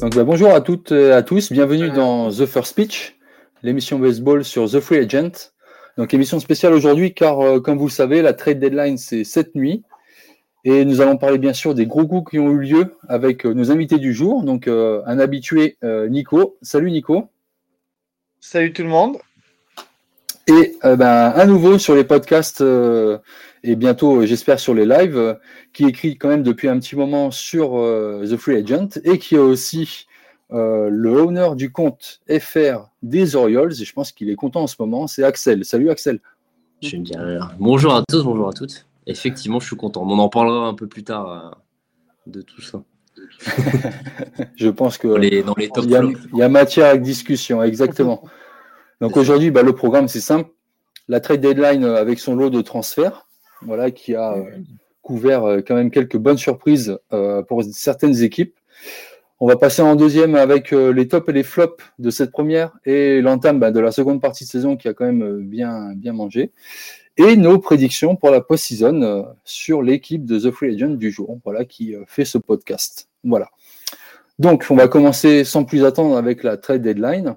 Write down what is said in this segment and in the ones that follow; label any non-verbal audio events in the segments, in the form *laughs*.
Donc, bah, bonjour à toutes et à tous, bienvenue dans The First Pitch, l'émission baseball sur The Free Agent. Donc, émission spéciale aujourd'hui car, euh, comme vous le savez, la trade deadline c'est cette nuit. Et nous allons parler bien sûr des gros coups qui ont eu lieu avec euh, nos invités du jour. Donc, euh, un habitué, Nico. Salut Nico. Salut tout le monde. Et ben, à nouveau sur les podcasts et bientôt, j'espère, sur les lives, qui écrit quand même depuis un petit moment sur The Free Agent et qui est aussi le owner du compte FR des Orioles. Et je pense qu'il est content en ce moment. C'est Axel. Salut Axel. Je bien. Bonjour à tous, bonjour à toutes. Effectivement, je suis content. On en parlera un peu plus tard de tout ça. *laughs* je pense que dans les, dans les top il, y a, il, y a, matière à discussion, exactement. *laughs* Donc aujourd'hui, bah, le programme c'est simple. La trade deadline avec son lot de transferts, voilà, qui a euh, couvert euh, quand même quelques bonnes surprises euh, pour certaines équipes. On va passer en deuxième avec les tops et les flops de cette première et l'entame bah, de la seconde partie de saison qui a quand même bien, bien mangé. Et nos prédictions pour la post-season sur l'équipe de The Free Agent du jour, voilà, qui fait ce podcast. Voilà. Donc, on va commencer sans plus attendre avec la trade deadline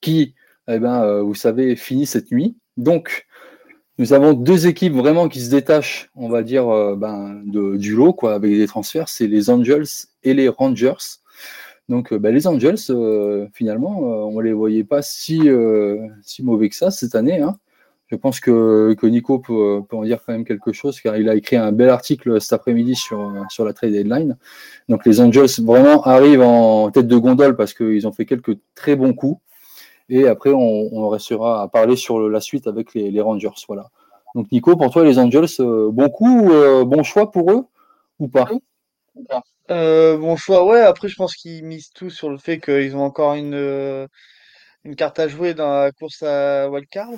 qui, eh ben, vous savez, finit cette nuit. Donc, nous avons deux équipes vraiment qui se détachent, on va dire, euh, ben, du lot, quoi, avec des transferts. C'est les Angels et les Rangers. Donc, euh, ben, les Angels, euh, finalement, on ne les voyait pas si, si mauvais que ça cette année. Hein. Je pense que, Nico peut, en dire quand même quelque chose, car il a écrit un bel article cet après-midi sur, sur la trade deadline. Donc, les Angels vraiment arrivent en tête de gondole parce qu'ils ont fait quelques très bons coups. Et après, on, restera à parler sur la suite avec les, Rangers. Voilà. Donc, Nico, pour toi, les Angels, euh, bon coup, euh, bon choix pour eux ou pas? Euh, Bon choix, ouais. Après, je pense qu'ils misent tout sur le fait qu'ils ont encore une, une carte à jouer dans la course à wildcard.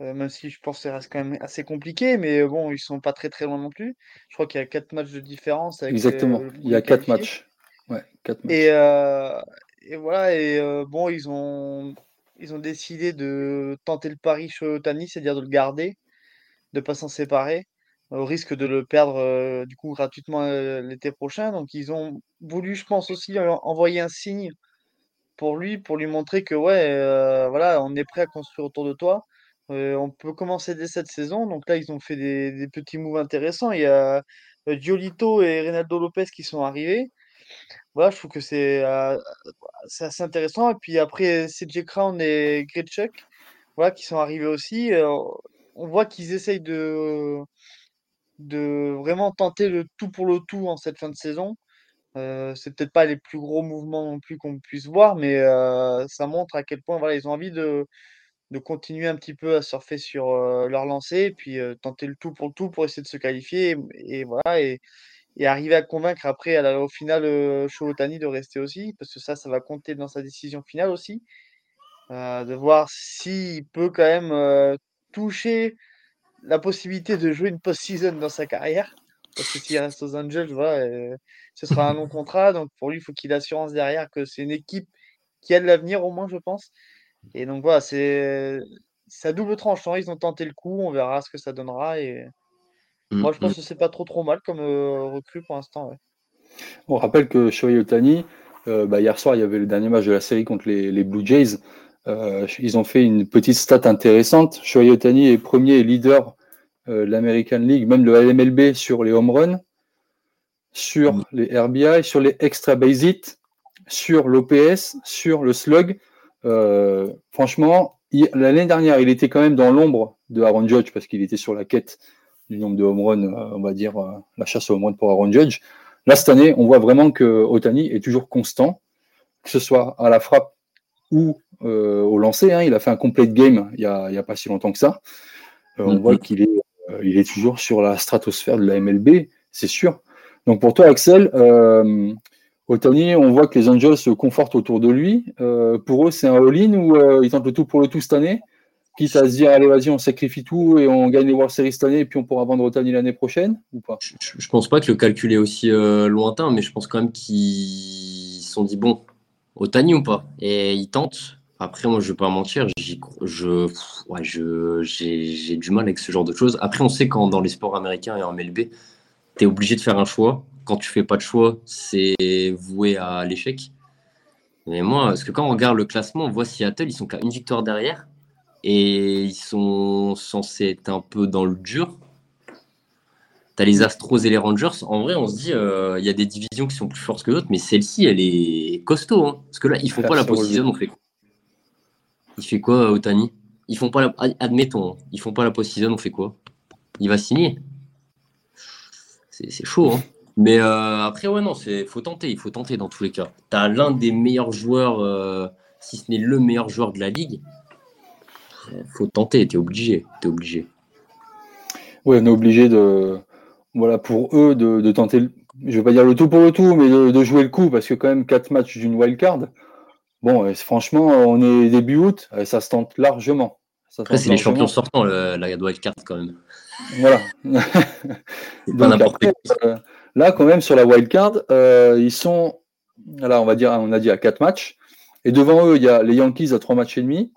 même si je pense que ça reste quand même assez compliqué, mais bon, ils sont pas très très loin non plus. Je crois qu'il y a quatre matchs de différence. Exactement, il y a quatre matchs. Ouais, quatre matchs. Et, et voilà, et bon, ils ont ils ont décidé de tenter le pari chez Otani, c'est-à-dire de le garder, de ne pas s'en séparer, au risque de le perdre euh, du coup gratuitement euh, l'été prochain. Donc ils ont voulu, je pense aussi, envoyer un signe pour lui, pour lui montrer que ouais, euh, voilà, on est prêt à construire autour de toi. on peut commencer dès cette saison. Donc là, ils ont fait des, petits moves intéressants. Il y a Giolito et Reynaldo Lopez qui sont arrivés. Voilà, je trouve que c'est c'est assez intéressant. Et puis après, CJ Crown et Gretschuk, voilà, qui sont arrivés aussi. on voit qu'ils essayent de, de vraiment tenter le tout pour le tout en cette fin de saison. c'est peut-être pas les plus gros mouvements non plus qu'on puisse voir, mais ça montre à quel point voilà, ils ont envie de, de continuer un petit peu à surfer sur leur lancée et puis tenter le tout pour le tout pour essayer de se qualifier. Et, voilà, et, et arriver à convaincre après, au final, euh, de rester aussi, parce que ça, ça va compter dans sa décision finale aussi. Euh, de voir s'il peut quand même euh, toucher la possibilité de jouer une post-season dans sa carrière. Parce que s'il reste aux Angels, voilà, euh, ce sera un long contrat. Donc pour lui, il faut qu'il ait l'assurance derrière que c'est une équipe qui a de l'avenir, au moins, je pense. Et donc voilà, c'est sa double tranchant. Ils ont tenté le coup, on verra ce que ça donnera. Et Moi, je pense mmh. que c'est pas trop trop mal comme euh, recrue pour l'instant. On rappelle que Shohei Otani, euh, bah, hier soir, il y avait le dernier match de la série contre les, Blue Jays. Euh, ils ont fait une petite stat intéressante. Shohei Otani est premier leader de l'American League, même le LMLB sur les home runs, sur mmh. les RBI, sur les extra base hits, sur l'OPS, sur le slug. franchement, l'année dernière, il était quand même dans l'ombre de Aaron Judge parce qu'il était sur la quête du nombre de home runs, euh, on va dire, euh, la chasse au home run pour Aaron Judge. Là, cette année, on voit vraiment que Otani est toujours constant, que ce soit à la frappe ou euh, au lancer. Hein. il a fait un complete game il n'y a, a, pas si longtemps que ça. on mm-hmm. voit qu'il est, il est toujours sur la stratosphère de la MLB, c'est sûr. Donc pour toi, Axel, Otani, on voit que les Angels se confortent autour de lui. pour eux, c'est un all-in ou ils tentent le tout pour le tout cette année? Quitte à se dire allez vas-y on sacrifie tout et on gagne les World Series cette année et puis on pourra vendre Otani l'année prochaine ou pas? Je, pense pas que le calcul est aussi euh, lointain mais je pense quand même qu'ils se sont dit bon Otani ou pas? Et ils tentent. Après moi je vais pas mentir je j'ai du mal avec ce genre de choses. Après on sait quand dans les sports américains et en MLB tu es obligé de faire un choix. Quand tu fais pas de choix c'est voué à l'échec. Mais moi, parce que quand on regarde le classement, on voit Seattle, ils sont qu'à une victoire derrière. Et ils sont censés être un peu dans le dur. T'as les Astros et les Rangers. En vrai, on se dit, euh, il y a des divisions qui sont plus fortes que d'autres, mais celle-ci, elle est costaud. Hein. Parce que là, ils font pas la post-season, on fait quoi? Il fait quoi, Otani? Ils font pas la... Admettons, ils font pas la post-season, on fait quoi? Il va signer? C'est chaud, hein mais euh, après, ouais, non, il faut tenter, il faut tenter dans tous les cas. Tu as l'un des meilleurs joueurs, euh, si ce n'est le meilleur joueur de la ligue. Il faut tenter, tu es obligé. Obligé. Oui, on est obligé de. Voilà, pour eux, de, tenter, je vais pas dire le tout pour le tout, mais de, jouer le coup, parce que quand même, quatre matchs d'une wildcard, bon, franchement, on est début août, ça se tente largement. Après, c'est les champions sortants, la wildcard, quand même. Voilà. *laughs* quoi. Là, quand même, sur la wildcard, euh, ils sont, là, on va dire, on a dit à 4 matchs. Et devant eux, il y a les Yankees à 3 matchs et demi,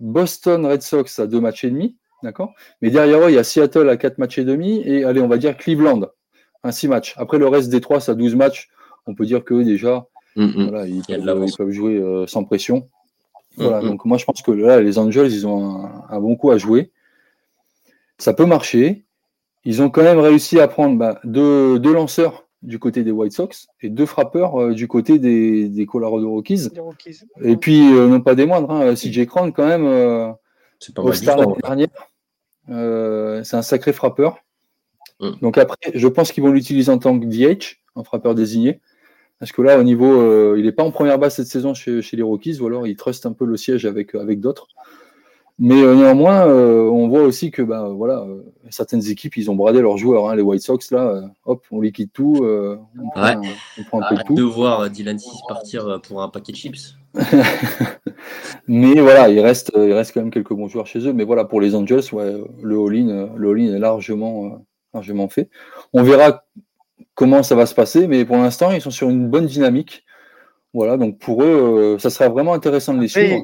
Boston Red Sox à 2 matchs et demi, d'accord? Mais derrière eux, il y a Seattle à 4 matchs et demi, et allez, on va dire Cleveland à 6 matchs. Après, le reste des 3, c'est à 12 matchs. On peut dire qu'eux, déjà, ils, peuvent, jouer euh, sans pression. Voilà, donc moi, je pense que là, les Angels, ils ont un bon coup à jouer. Ça peut marcher. Ils ont quand même réussi à prendre bah, deux, lanceurs du côté des White Sox et deux frappeurs euh, du côté des, Colorado Rockies. Et puis, euh, non pas des moindres, hein, CJ Cron, quand même, euh, au Star l'année dernière, c'est un sacré frappeur. Mm. Donc après, je pense qu'ils vont l'utiliser en tant que DH, en frappeur désigné. Parce que là, au niveau, il n'est pas en première base cette saison chez, les Rockies, ou alors il truste un peu le siège avec, avec d'autres. Mais euh, néanmoins, euh, on voit aussi que bah, voilà, euh, certaines équipes, ils ont bradé leurs joueurs. Hein, les White Sox, là, hop, on liquide tout. on, prend, un peu de tout. de voir Dylan 6 partir pour un paquet de chips. *laughs* mais voilà, il reste, il reste quand même quelques bons joueurs chez eux. Mais voilà, pour les Angels, ouais, le all-in le est largement, largement fait. On verra comment ça va se passer, mais pour l'instant, ils sont sur une bonne dynamique. Voilà, donc pour eux, ça sera vraiment intéressant de les suivre.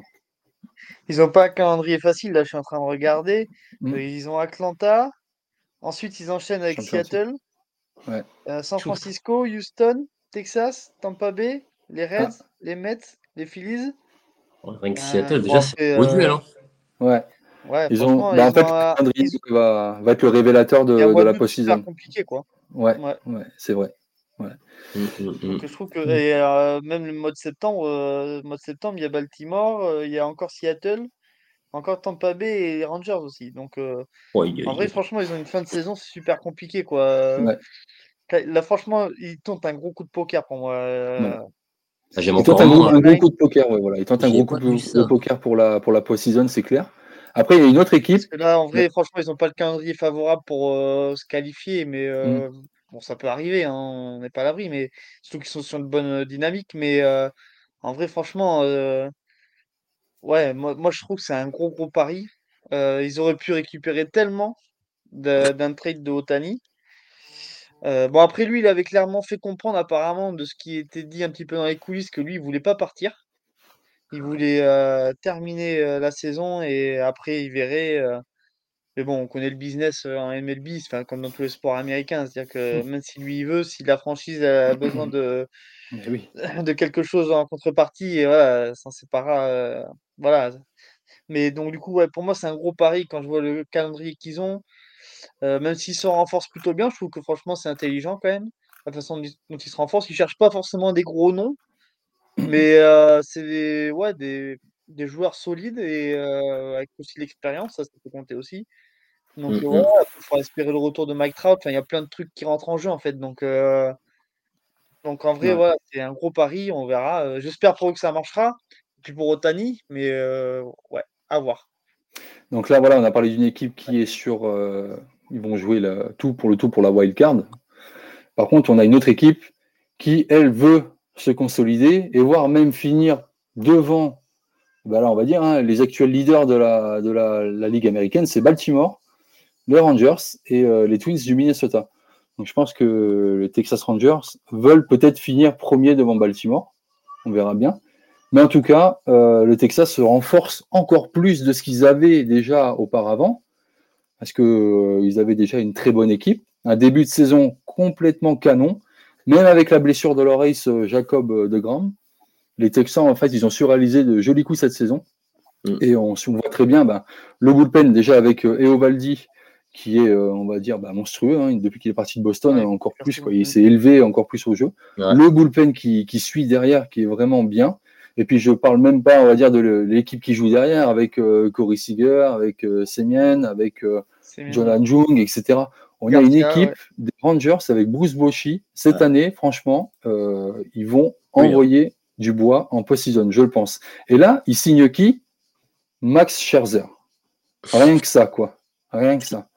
Ils n'ont pas un calendrier facile, là, je suis en train de regarder. Euh, ils ont Atlanta. Ensuite, ils enchaînent avec Seattle, euh, San Francisco, Houston, Texas, Tampa Bay, les Reds, ah. les Mets, les Phillies. rien que Seattle, euh, déjà, c'est beau duel. Hein. Ouais. Ouais, ils ont, bah, en fait, le calendrier va, va, être le révélateur de, de la post-season. C'est compliqué, quoi. Ouais, ouais. ouais c'est vrai. Ouais. Mmh, mmh, mmh. je trouve que euh, même le mois de septembre, euh, mois de septembre, il y a Baltimore, euh, il y a encore Seattle, encore Tampa Bay et les Rangers aussi. Donc en vrai, franchement, ils ont une fin de saison super compliqué quoi. Là, franchement, ils tentent un gros coup de poker pour moi. Ah, ils tentent un, gros, coup de poker, voilà. Ils tentent un gros coup de, poker pour la pour la post-season, c'est clair. Après, il y a une autre équipe. Parce que là, en vrai, franchement, ils n'ont pas le calendrier favorable pour se qualifier, mais Bon, ça peut arriver, hein, on n'est pas à l'abri, mais surtout qu'ils sont sur une bonne dynamique. Mais en vrai, franchement, ouais, moi, moi, je trouve que c'est un gros, gros pari. ils auraient pu récupérer tellement d'un trade de Otani. bon, après, lui, il avait clairement fait comprendre, apparemment, de ce qui était dit un petit peu dans les coulisses, que lui, il voulait pas partir. Il voulait terminer la saison et après, il verrait mais bon, on connaît le business en MLB, enfin, comme dans tous les sports américains. C'est-à-dire que mmh. même si lui il veut, si la franchise a besoin de, *laughs* de quelque chose en contrepartie, et voilà, s'en séparera. voilà. Mais donc, du coup, ouais, pour moi, c'est un gros pari quand je vois le calendrier qu'ils ont. même s'ils se renforcent plutôt bien, je trouve que franchement, c'est intelligent quand même. La façon dont ils se renforcent. Ils ne cherchent pas forcément des gros noms, mais c'est des, ouais, des, des joueurs solides et avec aussi l'expérience, ça, ça peut compter aussi. Donc mmh voilà, il faut espérer le retour de Mike Trout. il y a plein de trucs qui rentrent en jeu en fait. Donc, donc en vrai, voilà, c'est un gros pari. On verra. J'espère pour eux que ça marchera. Et puis pour Otani, mais ouais, à voir. Donc là, voilà, on a parlé d'une équipe qui est sur. ils vont jouer tout pour le tout pour la wild card. Par contre, on a une autre équipe qui, elle, veut se consolider et voire même finir devant, bah là, on va dire, hein, les actuels leaders de la, de la Ligue américaine, c'est Baltimore les Rangers et euh, les Twins du Minnesota. Donc je pense que les Texas Rangers veulent peut-être finir premier devant Baltimore. On verra bien. Mais en tout cas, euh, le Texas se renforce encore plus de ce qu'ils avaient déjà auparavant, parce qu'ils euh, avaient déjà une très bonne équipe, un début de saison complètement canon, même avec la blessure de l'oreille Jacob de Graham. les Texans, en fait, ils ont surréalisé de jolis coups cette saison. Mm. Et on, voit très bien ben, le bullpen, déjà avec euh, Eovaldi, qui est, euh, on va dire, ben, monstrueux. Hein, depuis qu'il est parti de Boston, encore plus. Quoi, il s'est élevé encore plus au jeu. Le bullpen qui, qui, suit derrière, qui est vraiment bien. Et puis, je parle même pas, on va dire, de l'équipe qui joue derrière, avec euh, Corey Seager, avec euh, Semien, avec Jonathan Jung, etc. On a une équipe des Rangers avec Bruce Bochy. Cette année, franchement, ils vont envoyer du bois en post-season, je le pense. Et là, ils signent qui? Max Scherzer. Rien que ça, quoi. Rien que ça.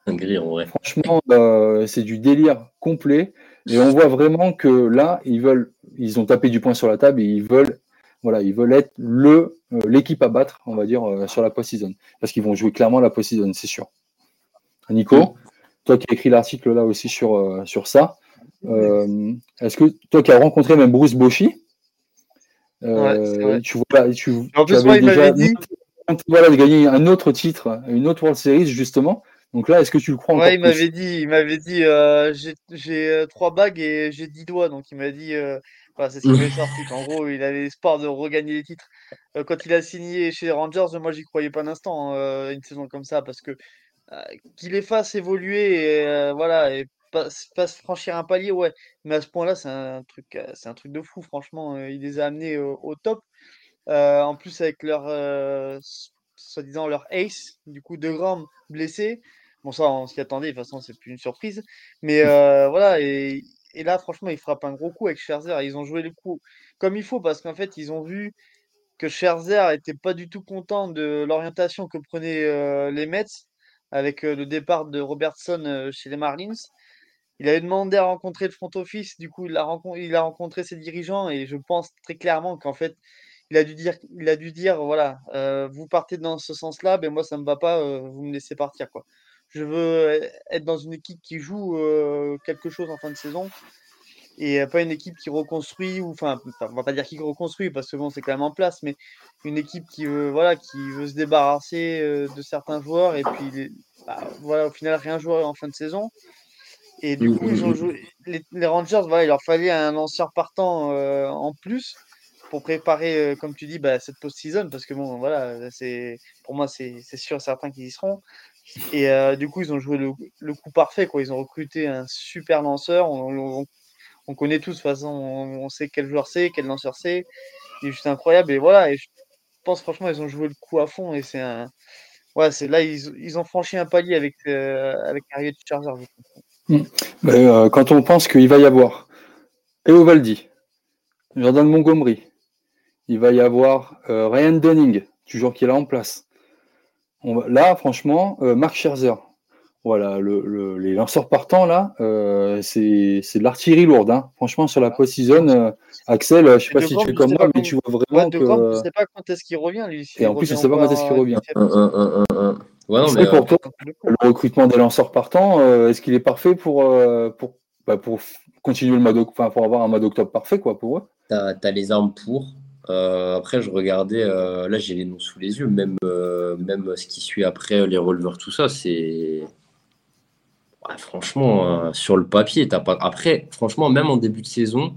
Franchement, euh, c'est du délire complet. Et on voit vraiment que là, ils veulent, ils ont tapé du poing sur la table et ils veulent, voilà, ils veulent être le euh, l'équipe à battre, on va dire, euh, sur la post-season. Parce qu'ils vont jouer clairement la post-season, c'est sûr. Nico, toi qui as écrit l'article là aussi sur, sur ça, est-ce que toi qui as rencontré même Bruce Bochy, tu vois, tu, en plus, moi, il m'avait dit voilà, de gagner un autre titre, une autre World Series, justement. Donc là, est-ce que tu le crois Ouais, il m'avait dit, il m'avait dit, euh, j'ai euh, trois bagues et j'ai dix doigts. Donc il m'a dit, euh, c'est ce qu'il avait sorti. En gros, il avait l'espoir de regagner les titres. quand il a signé chez les Rangers, moi, j'y croyais pas un instant, hein, une saison comme ça, parce que qu'il les fasse évoluer, et, voilà, et pas, franchir un palier, ouais. Mais à ce point-là, c'est un truc, c'est un truc de fou, franchement. il les a amenés au top. Euh, en plus, avec leur, euh, soi-disant, leur ace, du coup, De Grom blessé. Bon, ça, on s'y attendait, de toute façon, c'est plus une surprise. Mais euh, voilà, et, là, franchement, ils frappent un gros coup avec Scherzer. Ils ont joué le coup comme il faut parce qu'en fait, ils ont vu que Scherzer était pas du tout content de l'orientation que prenaient les Mets avec le départ de Robertson chez les Marlins. Il avait demandé à rencontrer le front office, du coup, il a, il a rencontré ses dirigeants et je pense très clairement qu'en fait, il a dû dire, il a dû dire voilà, euh, vous partez dans ce sens-là, ben moi ça me va pas, euh, vous me laissez partir quoi. Je veux être dans une équipe qui joue euh, quelque chose en fin de saison et pas une équipe qui reconstruit ou enfin on va pas dire qui reconstruit parce que bon c'est quand même en place, mais une équipe qui veut voilà qui veut se débarrasser de certains joueurs et puis bah, voilà au final rien jouer en fin de saison. Et du coup, ils ont joué, les, les Rangers, voilà, il leur fallait un lanceur partant en plus pour préparer, euh, comme tu dis, bah, cette post-season, parce que bon, voilà, pour moi, c'est sûr certains qu'ils y seront. Et euh, du coup, ils ont joué le, coup parfait, quoi. Ils ont recruté un super lanceur. On, on, connaît tous, de toute façon, on, sait quel joueur c'est, quel lanceur c'est. Il est juste incroyable. Et voilà, je pense franchement, ils ont joué le coup à fond. Et c'est un. C'est là, ils, ont franchi un palier avec, euh, avec de Charger. Quand on pense qu'il va y avoir Eovaldi, Jordan Montgomery, il va y avoir euh, Ryan Dunning, toujours qui est là en place. là, franchement, euh, Mark Scherzer. Voilà, les lanceurs partants, là, euh, c'est de l'artillerie lourde. Hein. Franchement, sur la post-season, Axel, je ne sais pas si tu es comme moi, mais tu vois vraiment que. Je ne sais pas quand est-ce qu'il revient, lui. Et en plus, je ne sais pas quand est-ce qu'il revient. Ouais, non, mais pour toi, le recrutement des lanceurs partants, est-ce qu'il est parfait pour, pour, bah, pour continuer le mois enfin, pour avoir un mois d'octobre parfait, quoi, pour eux? Tu as, les armes pour. Euh, après, je regardais, euh, là j'ai les noms sous les yeux, même, euh, même ce qui suit après, les releveurs, tout ça, c'est. franchement, sur le papier, t'as pas. Après, franchement, même en début de saison,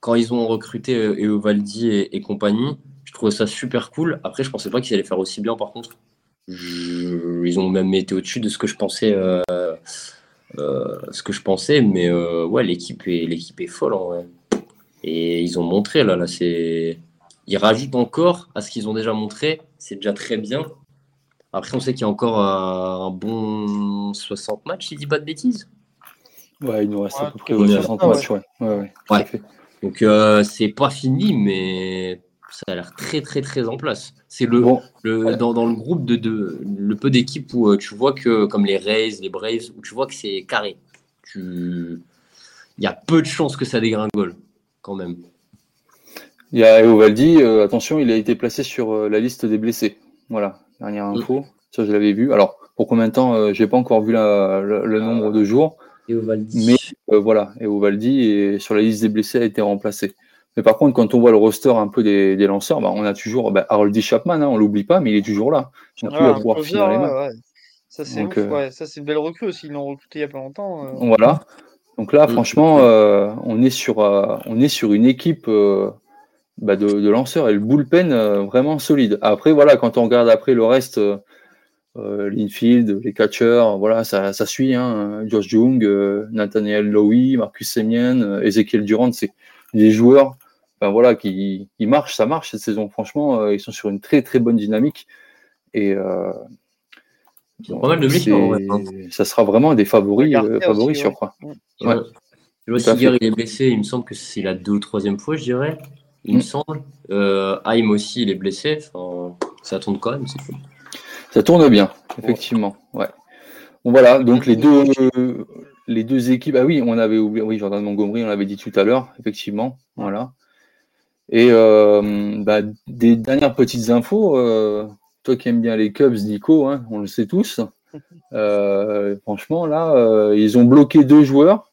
quand ils ont recruté Eovaldi et, et compagnie, je trouvais ça super cool. Après, je pensais pas qu'ils allaient faire aussi bien, par contre. ils ont même été au-dessus de ce que je pensais. ce que je pensais, mais ouais, l'équipe est, l'équipe est folle en vrai. Et ils ont montré, là, là c'est ils rajoutent encore à ce qu'ils ont déjà montré. C'est déjà très bien. Après, on sait qu'il y a encore un, bon 60 matchs, si je dis pas de bêtises. Ouais, il nous reste à peu près 60 matchs, ouais. ouais, ouais Donc, euh, c'est pas fini, mais ça a l'air très, très, très en place. C'est le, le dans, dans, le groupe de, de le peu d'équipes où euh, tu vois que, comme les Rays, les Braves, où tu vois que c'est carré. Tu... Il y a peu de chances que ça dégringole, quand même. Il y a Eovaldi, euh, attention, il a été placé sur euh, la liste des blessés. Voilà, dernière mm. info. Ça, je l'avais vu. Alors, pour combien de temps euh, J'ai pas encore vu le, nombre de jours. Eovaldi. Mais voilà, Eovaldi est sur la liste des blessés a été remplacé. Mais par contre, quand on voit le roster un peu des, lanceurs, bah, on a toujours bah, Harold Chapman, hein, on l'oublie pas, mais il est toujours là. Il a pouvoir finir les mains. Ça, c'est une belle recrue aussi. Ils l'ont recruté il y a pas longtemps. Voilà. Donc là, mm. franchement, on, est sur, on est sur une équipe bah, de, lanceurs et le bullpen vraiment solide. Après, voilà, quand on regarde après le reste, l'infield, les catchers, voilà, ça, suit. Hein, Josh Jung, Nathaniel Lowy, Marcus Semien, Ezekiel Durant, c'est des joueurs voilà, qui, qui marchent, ça marche cette saison. Franchement, ils sont sur une très très bonne dynamique. Et pas mal de blessures. Hein. Ça sera vraiment des favoris, euh, favoris sur quoi. Ouais. Je vois il est blessé, il me semble que c'est la deux ou troisième fois, je dirais. Il me semble. Euh, aussi, il est blessé. Ça tourne quand même, c'est cool. Ça tourne bien, effectivement. Ouais. Voilà, donc les deux, les deux équipes. Ah oui, on avait oublié. Oui, Jordan Montgomery, on l'avait dit tout à l'heure, effectivement. Voilà. Et euh, bah, des dernières petites infos. Euh, toi qui aimes bien les Cubs, Nico, hein, on le sait tous. Euh, franchement, là, ils ont bloqué deux joueurs.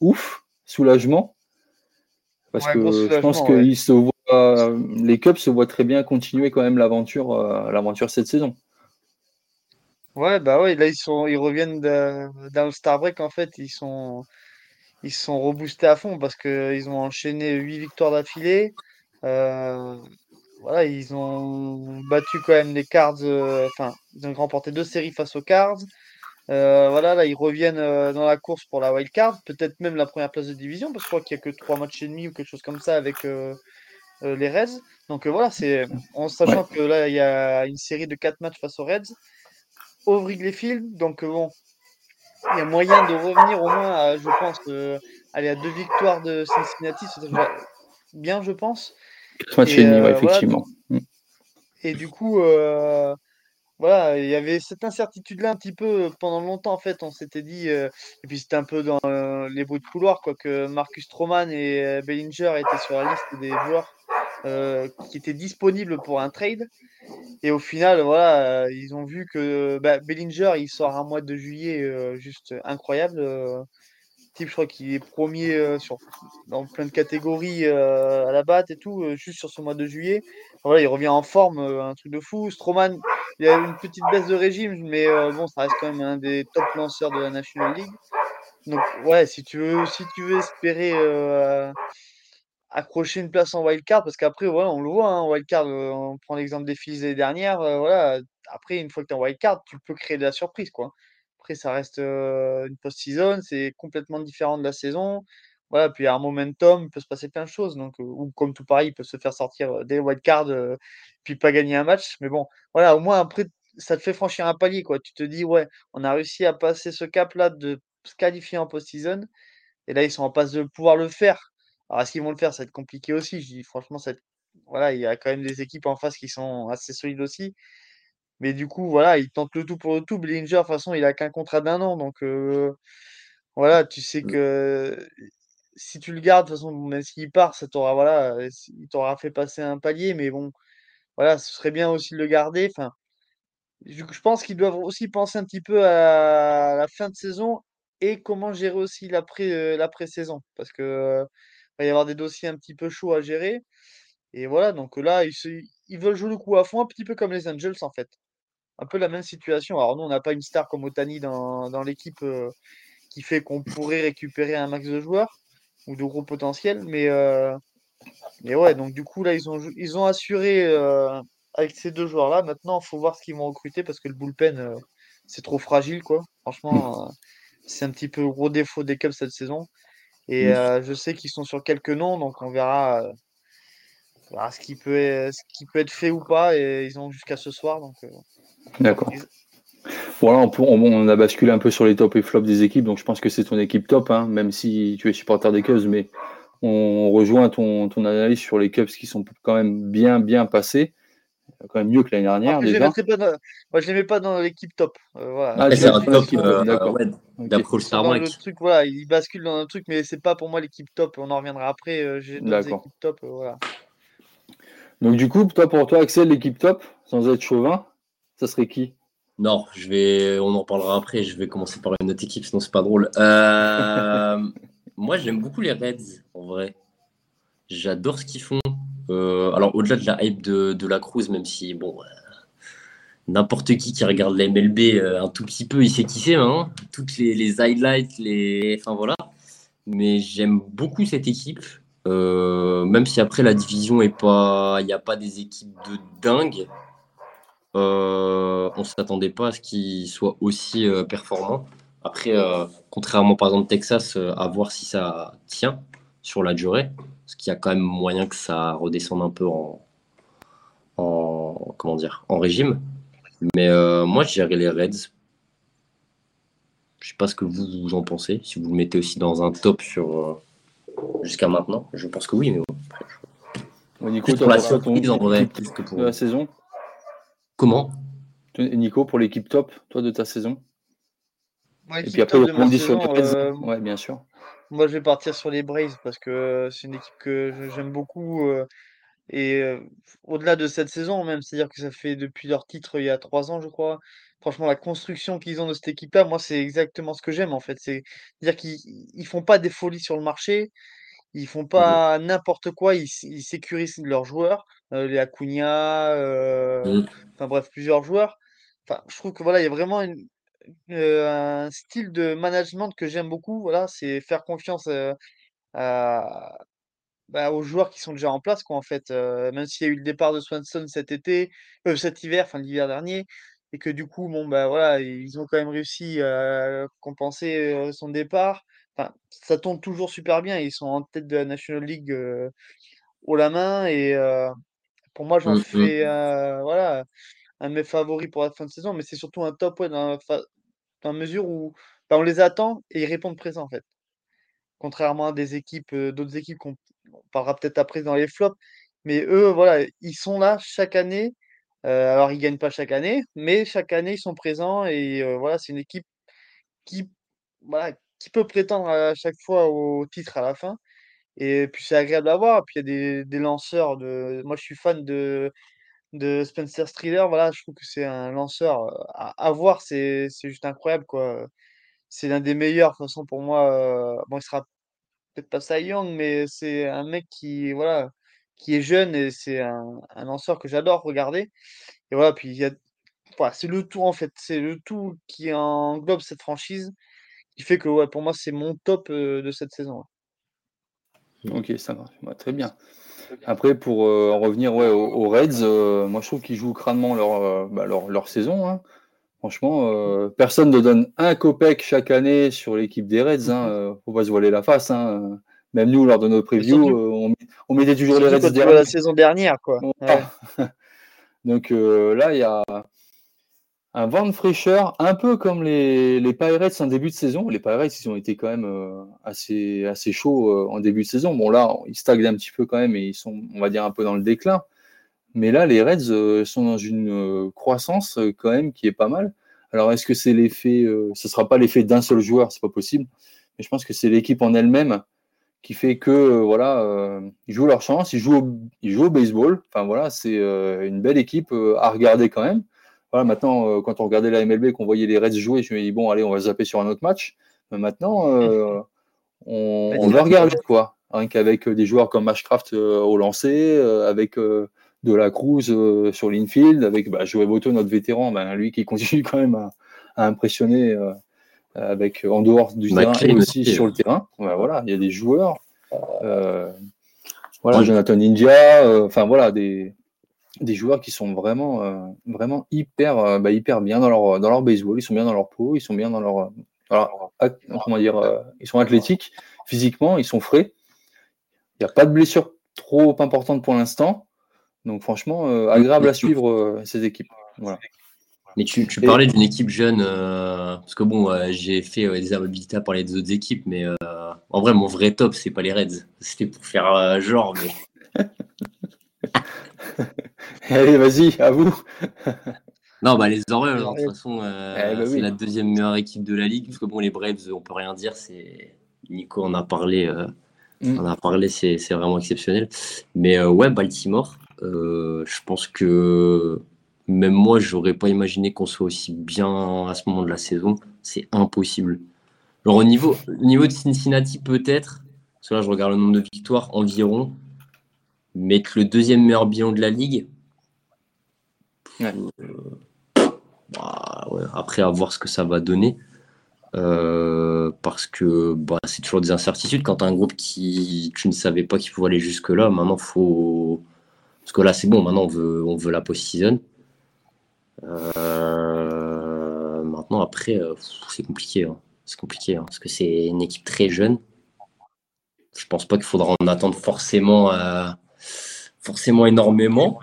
Ouf, soulagement. Parce que je pense que les Cubs se voient très bien continuer quand même l'aventure, euh, l'aventure cette saison. Ouais, bah ouais, là ils sont, ils reviennent dans le Star Break en fait, ils sont, ils sont reboostés à fond parce qu'ils ont enchaîné huit victoires d'affilée voilà, ils ont battu quand même les Cards. Euh, enfin, ils ont remporté deux séries face aux Cards. Euh, voilà, là, ils reviennent euh, dans la course pour la wild card, peut-être même la première place de division, parce que je crois qu'il n'y a que trois matchs et demi ou quelque chose comme ça avec les Reds. Donc voilà, c'est en sachant que là, il y a une série de quatre matchs face aux Reds au Wrigley Field. Donc bon, il y a moyen de revenir au moins, à, je pense, aller à deux victoires de Cincinnati, c'est bien, je pense. Euh, effectivement. Mm. et du coup, euh, voilà, il y avait cette incertitude-là un petit peu pendant longtemps. En fait, on s'était dit, euh, et puis c'était un peu dans les bruits de couloir, quoi, que Marcus Stroman et Bellinger étaient sur la liste des joueurs qui étaient disponibles pour un trade. Et au final, voilà, ils ont vu que bah, Bellinger, il sort un mois de juillet juste incroyable je crois qu'il est premier euh, dans plein de catégories euh, à la batte et tout, euh, juste sur ce mois de juillet. Voilà, il revient en forme, un truc de fou. Stroman, il a une petite baisse de régime, mais bon, ça reste quand même un des top lanceurs de la National League. Donc, ouais, si tu veux, si tu veux espérer accrocher une place en wildcard, parce qu'après, voilà, on le voit, hein, en wildcard, on prend l'exemple des filles des dernières, voilà, après, une fois que tu es en wildcard, tu peux créer de la surprise, quoi ça reste une post-season, c'est complètement différent de la saison. Voilà, puis a un momentum, il peut se passer plein de choses. Donc, ou comme tout pareil, il peut se faire sortir des wildcards, puis pas gagner un match. Mais bon, voilà, au moins après, ça te fait franchir un palier, quoi. Tu te dis, ouais, on a réussi à passer ce cap-là de se qualifier en post-season. Et là, ils sont en passe de pouvoir le faire. Alors, est-ce qu'ils vont le faire? Ça va être compliqué aussi. Je dis, franchement, ça voilà, il y a quand même des équipes en face qui sont assez solides aussi. Mais du coup, voilà, il tente le tout pour le tout. Bellinger, de toute façon, il a qu'un contrat d'un an. Donc, voilà, tu sais mmh. que si tu le gardes, de toute façon, même s'il part, ça t'aura, voilà, il t'aura fait passer un palier. Mais bon, voilà, ce serait bien aussi de le garder. Enfin, je, pense qu'ils doivent aussi penser un petit peu à la fin de saison et comment gérer aussi l'après-saison. parce que va y avoir des dossiers un petit peu chauds à gérer. Et voilà, donc là, ils, ils veulent jouer le coup à fond, un petit peu comme les Angels, en fait un peu la même situation. Alors nous, on n'a pas une star comme Otani dans, dans l'équipe euh, qui fait qu'on pourrait récupérer un max de joueurs ou de gros potentiel. Mais, euh, mais ouais, donc du coup, là, ils ont, ils ont assuré euh, avec ces deux joueurs-là. Maintenant, il faut voir ce qu'ils vont recruter parce que le bullpen, c'est trop fragile. quoi. Franchement, c'est un petit peu le gros défaut des Cubs cette saison. Et je sais qu'ils sont sur quelques noms, donc on verra, ce, qui peut, ce qui peut être fait ou pas. Et ils ont jusqu'à ce soir. Donc, D'accord. Voilà, on, a basculé un peu sur les tops et flops des équipes, donc je pense que c'est ton équipe top, hein, même si tu es supporter des Cubs, mais on rejoint ton, ton, analyse sur les Cubs qui sont quand même bien, bien passés, quand même mieux que l'année dernière. déjà. Je ne moi, je les mets pas dans l'équipe top. Euh, ah, c'est un top, euh, d'accord. d'après le truc, voilà, il bascule dans un truc, mais c'est pas pour moi l'équipe top. On en reviendra après. Euh, j'ai d'autres équipes top, voilà. Donc du coup, toi, pour toi, Axel, l'équipe top, sans être chauvin, ça serait qui? Non, je vais, on en parlera après. Je vais commencer par une autre équipe, sinon c'est pas drôle. Euh, *laughs* moi, j'aime beaucoup les Reds, en vrai. J'adore ce qu'ils font. Euh, alors, au-delà de la hype de, la Cruz, même si, bon, euh, n'importe qui qui regarde la MLB un tout petit peu, il sait qui c'est, hein toutes les, les, highlights, les. Enfin, voilà. Mais j'aime beaucoup cette équipe. Même si après la division est pas, il n'y a pas des équipes de dingue, on ne s'attendait pas à ce qu'ils soient aussi euh, performants. Après, contrairement par exemple Texas, à voir si ça tient sur la durée, parce qu'il y a quand même moyen que ça redescende un peu en, en comment dire, en régime. Mais moi, je dirais les Reds. Je sais pas ce que vous, vous en pensez. Si vous le mettez aussi dans un top sur jusqu'à maintenant Je pense que oui, mais bon. Nico, pour la surprise en vrai, que pour la saison? Comment? Nico, pour l'équipe top, toi de ta saison? Et puis après, le sur euh, Ouais, bien sûr. Moi, je vais partir sur les Braves parce que c'est une équipe que j'aime beaucoup. Euh, et euh, au-delà de cette saison, même, c'est-à-dire que ça fait depuis leur titre il y a trois ans, je crois. Franchement, la construction qu'ils ont de cette équipe-là, moi, c'est exactement ce que j'aime en fait. C'est-à-dire qu'ils font pas des folies sur le marché, ils font mmh pas n'importe quoi, ils, sécurisent leurs joueurs, euh, les Acuna, euh, mmh. enfin bref, plusieurs joueurs. Enfin, je trouve que voilà, il y a vraiment euh, un style de management que j'aime beaucoup. Voilà, c'est faire confiance à, bah, aux joueurs qui sont déjà en place, quoi, en fait. même s'il y a eu le départ de Swanson cet été, cet hiver, enfin l'hiver dernier, et que du coup, bon, bah voilà, ils ont quand même réussi à compenser son départ. Enfin, ça tombe toujours super bien. Ils sont en tête de la National League haut la main. Et pour moi, j'en mmh, mmh. fais voilà, un de mes favoris pour la fin de saison. Mais c'est surtout un top dans, la mesure où bah, on les attend et ils répondent présent, en fait. Contrairement à des équipes, d'autres équipes qu'on on parlera peut-être après dans les flops. Mais eux, voilà, ils sont là chaque année. alors, ils gagnent pas chaque année, mais chaque année, ils sont présents. Et voilà, c'est une équipe qui, voilà, qui peut prétendre à chaque fois au titre à la fin. Et puis c'est agréable à voir. Puis il y a des, des, lanceurs de. Moi, je suis fan de, de Spencer Strider. Voilà, je trouve que c'est un lanceur à, à voir. C'est juste incroyable. C'est l'un des meilleurs, de toute façon, pour moi. bon, il sera peut-être pas ça Young, mais c'est un mec qui, voilà, qui est jeune et c'est un, lanceur que j'adore regarder. Et voilà, puis il y a. Voilà, c'est le tout, en fait. C'est le tout qui englobe cette franchise qui fait que ouais, pour moi, c'est mon top de cette saison. Ok, ça va, bah, très bien. Après, pour en revenir ouais, aux, Reds, moi je trouve qu'ils jouent crânement leur, bah, leur, leur, saison. Hein. Franchement, personne ne donne un copec chaque année sur l'équipe des Reds. Hein. Faut pas se voiler la face. Hein. Même nous, lors de nos previews, on, on, mettait toujours les Reds derrière. la saison dernière. Quoi. *laughs* Donc là, il y a, un vent de fraîcheur, un peu comme les, les Pirates en début de saison. Les Pirates, ils ont été quand même euh, assez, assez chauds euh, en début de saison. Bon, là, ils stagnent un petit peu quand même et ils sont, on va dire, un peu dans le déclin. Mais là, les Reds euh, sont dans une croissance quand même qui est pas mal. Alors, est-ce que c'est l'effet, ce ne sera pas l'effet d'un seul joueur, c'est pas possible. Mais je pense que c'est l'équipe en elle-même qui fait que, voilà, ils jouent leur chance, ils jouent au, ils jouent au baseball. Enfin, voilà, c'est une belle équipe à regarder quand même voilà, maintenant, euh, quand on regardait la MLB, qu'on voyait les Reds jouer, je me dis, bon, allez, on va zapper sur un autre match. Mais maintenant, euh, *laughs* on, on va regarder, quoi. Rien qu'avec euh, des joueurs comme Ashcraft au lancer, avec de la Cruz sur l'infield, avec bah, Joey Boto, notre vétéran, ben, lui qui *laughs* continue quand même à, impressionner avec, en dehors du terrain et aussi sur le terrain. voilà, il y a des joueurs. voilà, Jonathan Ninja, enfin voilà, des, des joueurs qui sont vraiment, euh, vraiment hyper, euh, bah, hyper bien dans leur, dans leur baseball. Ils sont bien dans leur peau, ils sont bien dans leur. comment dire, euh, ils sont athlétiques, physiquement, ils sont frais. Il n'y a pas de blessure trop importante pour l'instant. Donc, franchement, agréable à suivre ces équipes. Mais tu, tu parlais d'une équipe jeune, parce que bon, j'ai fait des amabilités à parler des autres équipes, mais en vrai, mon vrai top, c'est pas les Reds. C'était pour faire genre, mais. *laughs* Allez, vas-y, à vous. non, bah les Orioles, de toute façon, euh, eh, bah c'est la deuxième meilleure équipe de la ligue. Parce que bon, les Braves, on peut rien dire. C'est Nico en a parlé. Euh, mm. On a parlé, c'est vraiment exceptionnel. Mais euh, ouais, Baltimore, je pense que même moi, j'aurais pas imaginé qu'on soit aussi bien à ce moment de la saison. C'est impossible. Alors, au niveau, au niveau de Cincinnati, peut-être, parce que là, je regarde le nombre de victoires environ mettre le deuxième meilleur bilan de la ligue. Euh, bah, après, à voir ce que ça va donner. Euh, parce que bah, c'est toujours des incertitudes. Quand as un groupe qui tu ne savais pas qu'il pouvait aller jusque-là, maintenant faut. Parce que là, c'est bon, maintenant on veut, on veut la post-season. Euh, maintenant, après, c'est compliqué. Hein. C'est compliqué hein, parce que c'est une équipe très jeune. Je pense pas qu'il faudra en attendre forcément, forcément énormément.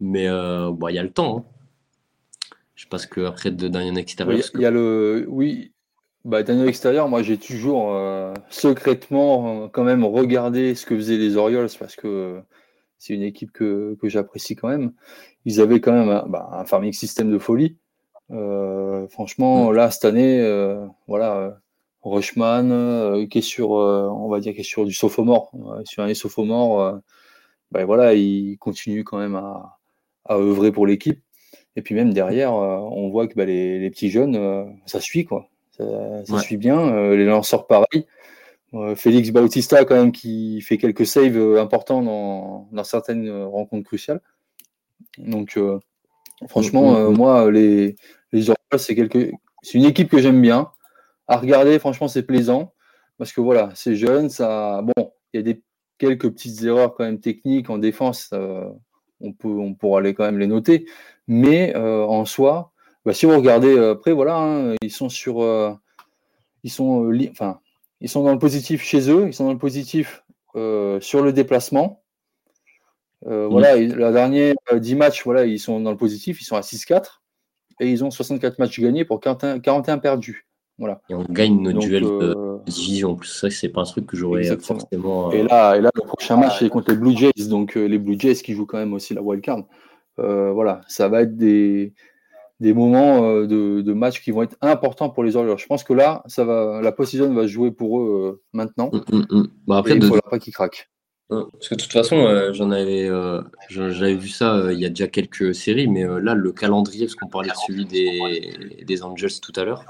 Mais bah, il y a le temps. Hein. Je sais pas ce que après de Daniel extérieur. Il y, a le. Oui. Bah, Daniel extérieur, moi j'ai toujours euh, secrètement euh, quand même regardé ce que faisaient les Orioles parce que c'est une équipe que, j'apprécie quand même. Ils avaient quand même un, bah, farming système de folie. Euh, franchement, mm. là, cette année, voilà, Rushman, qui est sur, on va dire, qui est sur du sophomore, sur un sophomore, bah, voilà, il continue quand même à, à œuvrer pour l'équipe. Et puis même derrière, euh, on voit que bah, les, petits jeunes, euh, ça suit quoi. Ça, suit bien. Euh, les lanceurs pareil. Félix Bautista quand même qui fait quelques saves importants dans, certaines rencontres cruciales. Donc franchement, mm, mm, mm. moi les les c'est quelque c'est une équipe que j'aime bien. À regarder, franchement, c'est plaisant parce que voilà, c'est jeune, ça bon, il y a des quelques petites erreurs quand même techniques en défense, on peut on pourra aller quand même les noter, mais euh, en soi, bah, si vous regardez euh, après, voilà, hein, ils sont sur, euh, ils sont, enfin, ils sont dans le positif chez eux, ils sont dans le positif sur le déplacement. Voilà, la dernière 10 matchs, voilà, ils sont dans le positif, ils sont à 6-4 et ils ont 64 matchs gagnés pour 41, perdus. Voilà. Et on gagne nos duels de division. Plus ça, c'est pas un truc que j'aurais forcément. Et là, et là, le prochain match, c'est contre les Blue Jays. Donc les Blue Jays qui jouent quand même aussi la wild card. Euh, voilà, ça va être des, des moments euh, de, de, match qui vont être importants pour les Orioles. Je pense que là, ça va, la post-season va jouer pour eux euh, maintenant. Mm, mm, mm. Bah après, il ne faudra pas qu'ils craquent. Parce que de toute façon, j'en avais, j'avais vu ça il y a déjà quelques séries, mais là, le calendrier, parce qu'on parlait de celui des, des Angels tout à l'heure,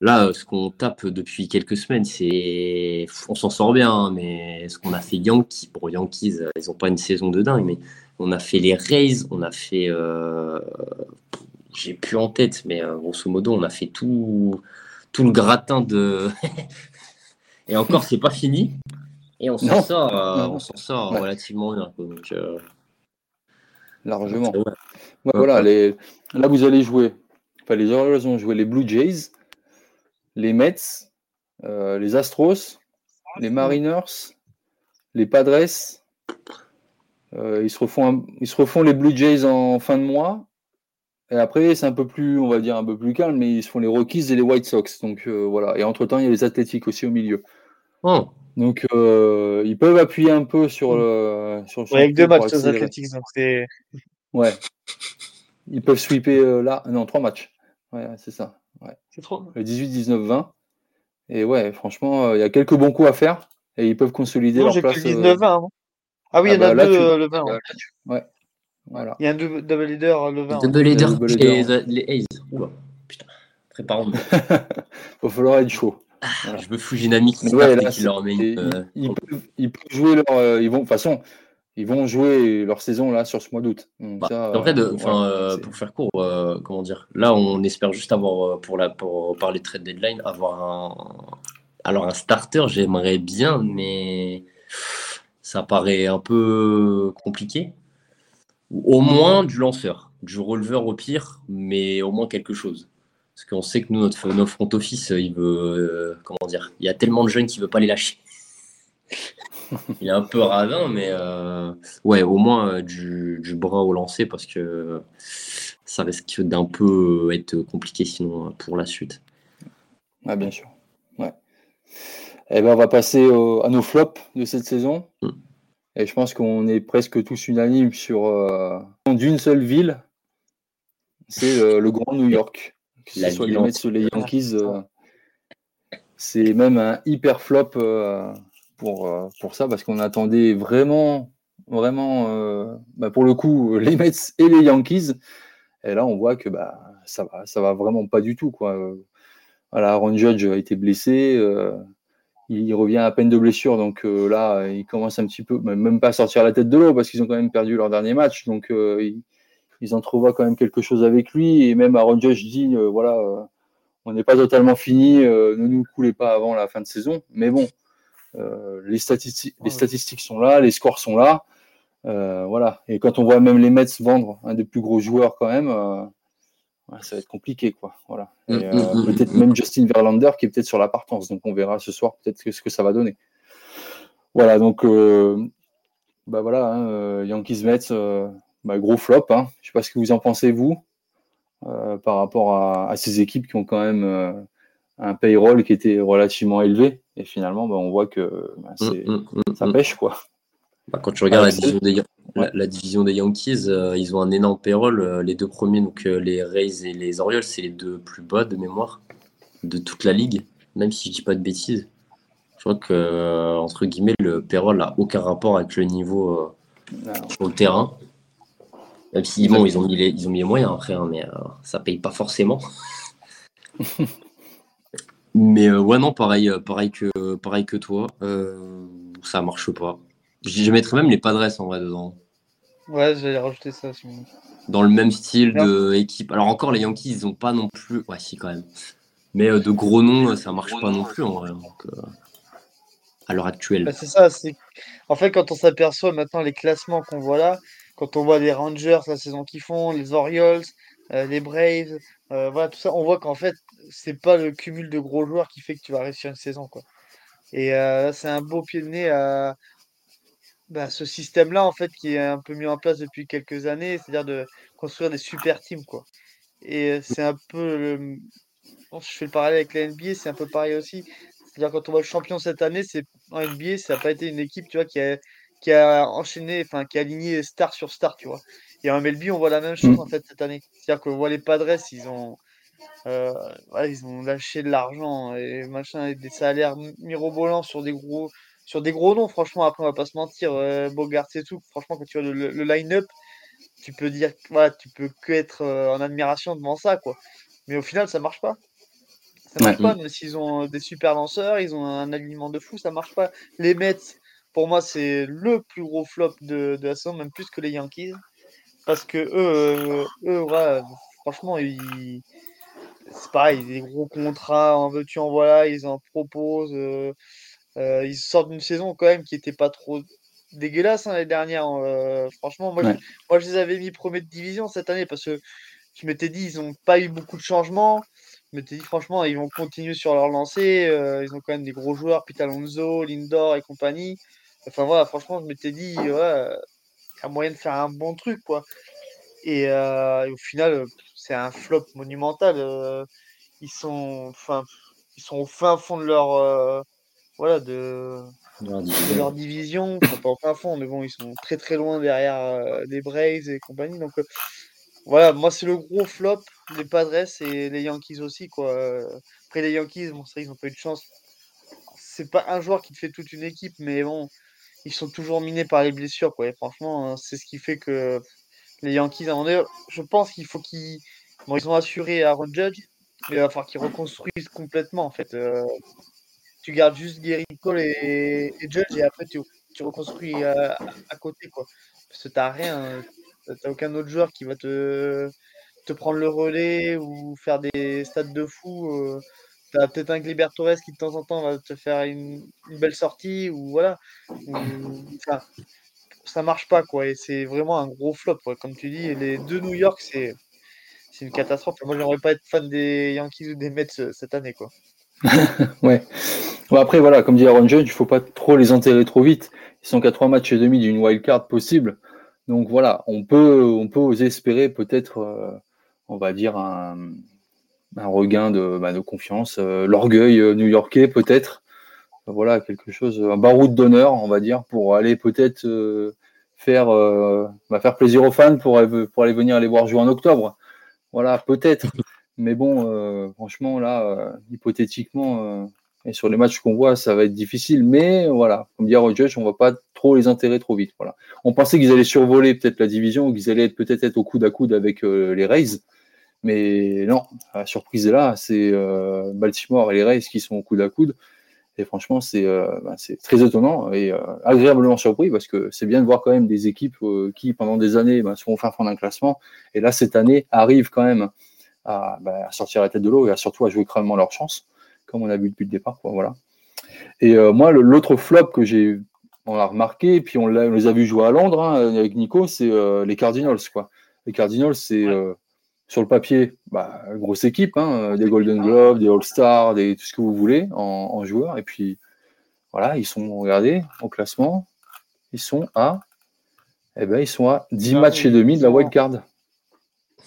là, ce qu'on tape depuis quelques semaines, c'est. On s'en sort bien, hein, mais ce qu'on a fait Yankees, pour Yankees, ils n'ont pas une saison de dingue, mais on a fait les Rays, on a fait. Euh, j'ai plus en tête, mais euh, grosso modo, on a fait tout, tout le gratin de. *laughs* Et encore, c'est pas fini. Et on s'en sort, euh, on s'en sort relativement bien. Donc, Largement. voilà, les... là, vous allez jouer. Enfin, les Orioles ont joué les Blue Jays, les Mets, les Astros, les Mariners, les Padres, euh, ils, se refont ils se refont les Blue Jays en fin de mois. Et après, c'est un peu plus, on va dire, un peu plus calme, mais ils se font les Rockies et les White Sox. Donc euh, voilà. Et entre-temps, il y a les Athlétiques aussi au milieu. Oh. Donc euh, ils peuvent appuyer un peu sur le. Sur le avec deux matchs, les Athlétiques. Donc c'est... Ouais. Ils peuvent sweeper là. Non, trois matchs. Ouais, c'est ça. Ouais. C'est trop. Le 18, 19, 20. Et ouais, franchement, il y a quelques bons coups à faire. Et ils peuvent consolider leur place. 19, 20. Ah oui, il y en a bah, deux euh, le 20. Ouais. Voilà. Il y a un double leader euh, le 20. Double leader et les A's. Oula, putain. Préparons-nous. Il va falloir être chaud. Ah, Je veux Fujinami qui, ouais, là, qui leur met une, ils, peuvent, ils, peuvent, jouer leur. Euh, ils vont, de toute façon, ils vont jouer leur saison là sur ce mois d'août. Bah, en fait, de, euh, pour faire court, euh, comment dire, là on espère juste avoir pour la pour parler trade deadline avoir un alors un starter, j'aimerais bien, mais ça paraît un peu compliqué. Au moins du lanceur, du releveur au pire, mais au moins quelque chose. Parce qu'on sait que nous, notre, front office, il veut. Euh, comment dire Il y a tellement de jeunes qui ne veulent pas les lâcher. Il est un peu radin, mais euh, ouais, au moins euh, du, du, bras au lancer parce que ça risque d'un peu être compliqué sinon pour la suite. Ah, bien sûr. Eh ben, on va passer à nos flops de cette saison. Mm. Et je pense qu'on est presque tous unanimes sur euh, d'une seule ville, c'est le Grand New York. Que ce soit les Mets ou les Yankees, euh, c'est même un hyper flop euh, pour, pour ça, parce qu'on attendait vraiment, vraiment, bah, pour le coup, *laughs* les Mets et les Yankees. Et là, on voit que bah, ça va, ça va vraiment pas du tout. Quoi. Voilà, Aaron Judge a été blessé il revient à peine de blessure, donc euh, là, il commence un petit peu, même pas à sortir la tête de l'eau parce qu'ils ont quand même perdu leur dernier match, donc euh, ils, ils, entrevoient quand même quelque chose avec lui. Et même Aaron Judge dit, euh, voilà, on n'est pas totalement fini. ne nous coulez pas avant la fin de saison. Mais bon, les, statistiques, les statistiques sont là, les scores sont là. voilà. Et quand on voit même les Mets vendre un des plus gros joueurs quand même, ça va être compliqué, quoi. Voilà. Mm, mm, mm, peut-être même Justin Verlander qui est peut-être sur la partance. Donc on verra ce soir peut-être ce que ça va donner. Voilà, donc bah voilà, hein, Yankees Mets, bah, gros flop. Hein. Je ne sais pas ce que vous en pensez, vous, euh, par rapport à, ces équipes qui ont quand même euh, un payroll qui était relativement élevé. Et finalement, bah, on voit que bah, mm, mm, mm, ça pêche. quoi. Bah, quand tu regardes la, division des, Yankees, euh, ils ont un énorme payroll. les deux premiers, donc les Rays et les Orioles, c'est les deux plus bas de mémoire de toute la ligue, même si je dis pas de bêtises. Je crois que, entre guillemets, le payroll n'a aucun rapport avec le niveau sur le terrain. Même si, bon, ils ont mis les, ils ont mis les moyens après, hein, mais euh, ça paye pas forcément. *laughs* mais euh, ouais, non, pareil, euh, pareil, que, pareil que toi. ça marche pas. Je, je mettrais même les Padres en vrai dedans. Ouais, j'allais rajouter ça. Dans le même style de équipe. Alors encore, les Yankees, ils ont pas non plus. Ouais, si, quand même. Mais de gros noms, ça marche pas non plus en vrai. à l'heure actuelle. Bah, c'est ça. En fait, quand on s'aperçoit maintenant les classements qu'on voit là, quand on voit les Rangers la saison qu'ils font, les Orioles, euh, les Braves, euh, voilà, tout ça, on voit qu'en fait, c'est pas le cumul de gros joueurs qui fait que tu vas réussir une saison. Quoi. Et euh, c'est un beau pied de nez à bah, ce système-là, en fait, qui est un peu mis en place depuis quelques années, c'est-à-dire de construire des super teams. Quoi. Et c'est un peu. je fais le parallèle avec la NBA, c'est un peu pareil aussi. C'est-à-dire quand on voit le champion cette année, c'est en NBA, ça n'a pas été une équipe tu vois, qui a qui a enchaîné, enfin, qui a aligné star sur star, tu vois. Et en MLB, on voit la même chose mm. en fait cette année. C'est-à-dire qu'on voit les Padres, ils ont, euh, ils ont lâché de l'argent et machin, et des salaires mirobolants sur des gros, sur des gros noms. Franchement, après, on va pas se mentir, euh, Bogart et tout. Franchement, quand tu vois le, line-up, tu peux dire, voilà, tu peux que être euh, en admiration devant ça, quoi. Mais au final, ça marche pas. Ça marche pas, même s'ils ont des super lanceurs, ils ont un alignement de fou, ça marche pas. Les Mets, pour moi, c'est le plus gros flop de, de la saison, même plus que les Yankees. Parce que eux, euh, eux franchement, ils... c'est pareil, des gros contrats, en veux-tu, en voilà, ils en proposent. Euh, euh, ils sortent d'une saison quand même qui n'était pas trop dégueulasse hein, l'année dernière. franchement, moi, je, moi, je les avais mis premier de division cette année parce que je m'étais dit, ils n'ont pas eu beaucoup de changements. Je m'étais dit, franchement, ils vont continuer sur leur lancée. ils ont quand même des gros joueurs, Pitalonzo, Lindor et compagnie. Enfin voilà, franchement, je m'étais dit, ouais, il y a moyen de faire un bon truc, quoi. Et, euh, au final, c'est un flop monumental. Euh, ils sont, enfin, ils sont au fin fond de leur, euh, voilà, de, de leur division. pas au fin fond, mais bon, ils sont très très loin derrière les Braves et compagnie. Donc voilà, moi c'est le gros flop, les Padres et les Yankees aussi, quoi. Après les Yankees, bon, ça, ils n'ont pas eu de chance. C'est pas un joueur qui te fait toute une équipe, mais bon, ils sont toujours minés par les blessures. Quoi. Et franchement, hein, c'est ce qui fait que les Yankees, à un je pense qu'il faut qu'ils. Bon, ils ont assuré Aaron Judge, mais il va falloir qu'ils reconstruisent complètement. En fait, euh, tu gardes juste Gary Cole et, Judge et après tu, tu reconstruis à, côté. Quoi. Parce que tu n'as rien. Tu n'as aucun autre joueur qui va te, te prendre le relais ou faire des stades de fou. Euh, T'as peut-être un Gliber Torres qui de temps en temps va te faire une, belle sortie ou voilà. Ça marche pas quoi et c'est vraiment un gros flop comme tu dis. les deux New York c'est une catastrophe. Moi j'aimerais pas être fan des Yankees ou des Mets euh, cette année quoi. *laughs* ouais. Bon, après voilà, comme dit Aaron Judge, il faut pas trop les enterrer trop vite. Ils sont qu'à trois matchs et demi d'une wild card possible. Donc voilà, on peut on peut espérer peut-être, euh, on va dire un un regain de, bah, de confiance, euh, l'orgueil new-yorkais peut-être, voilà quelque chose, un baroud d'honneur, on va dire, pour aller peut-être euh, faire, bah, faire plaisir aux fans pour, aller venir les voir jouer en octobre. Voilà, peut-être. Mais bon, franchement, là, hypothétiquement, et sur les matchs qu'on voit, ça va être difficile. Mais voilà, comme dit Roger, on ne va pas trop les enterrer trop vite. Voilà. On pensait qu'ils allaient survoler peut-être la division, ou qu'ils allaient peut-être être au coude à coude avec les Rays. Mais non, la surprise est là, c'est euh, Baltimore et les Rays qui sont coude à coude. Et franchement, c'est euh, bah, très étonnant et euh, agréablement surpris parce que c'est bien de voir quand même des équipes qui, pendant des années, bah, sont au fin fond d'un classement. Et là, cette année, arrivent quand même à, bah, sortir la tête de l'eau et à, surtout à jouer crânement leur chance, comme on a vu depuis le départ. voilà. Et moi, l'autre flop que j'ai on l'a remarqué, et puis on, les a vus jouer à Londres hein, avec Nico, c'est les Cardinals. Quoi. Les Cardinals, c'est sur le papier, bah, grosse équipe, hein, des Golden Gloves, des All-Stars, des, tout ce que vous voulez en, joueurs. Et puis, voilà, ils sont, regardez, au classement, ils sont à, eh ben, ils sont à 10 matchs et demi de la wild card.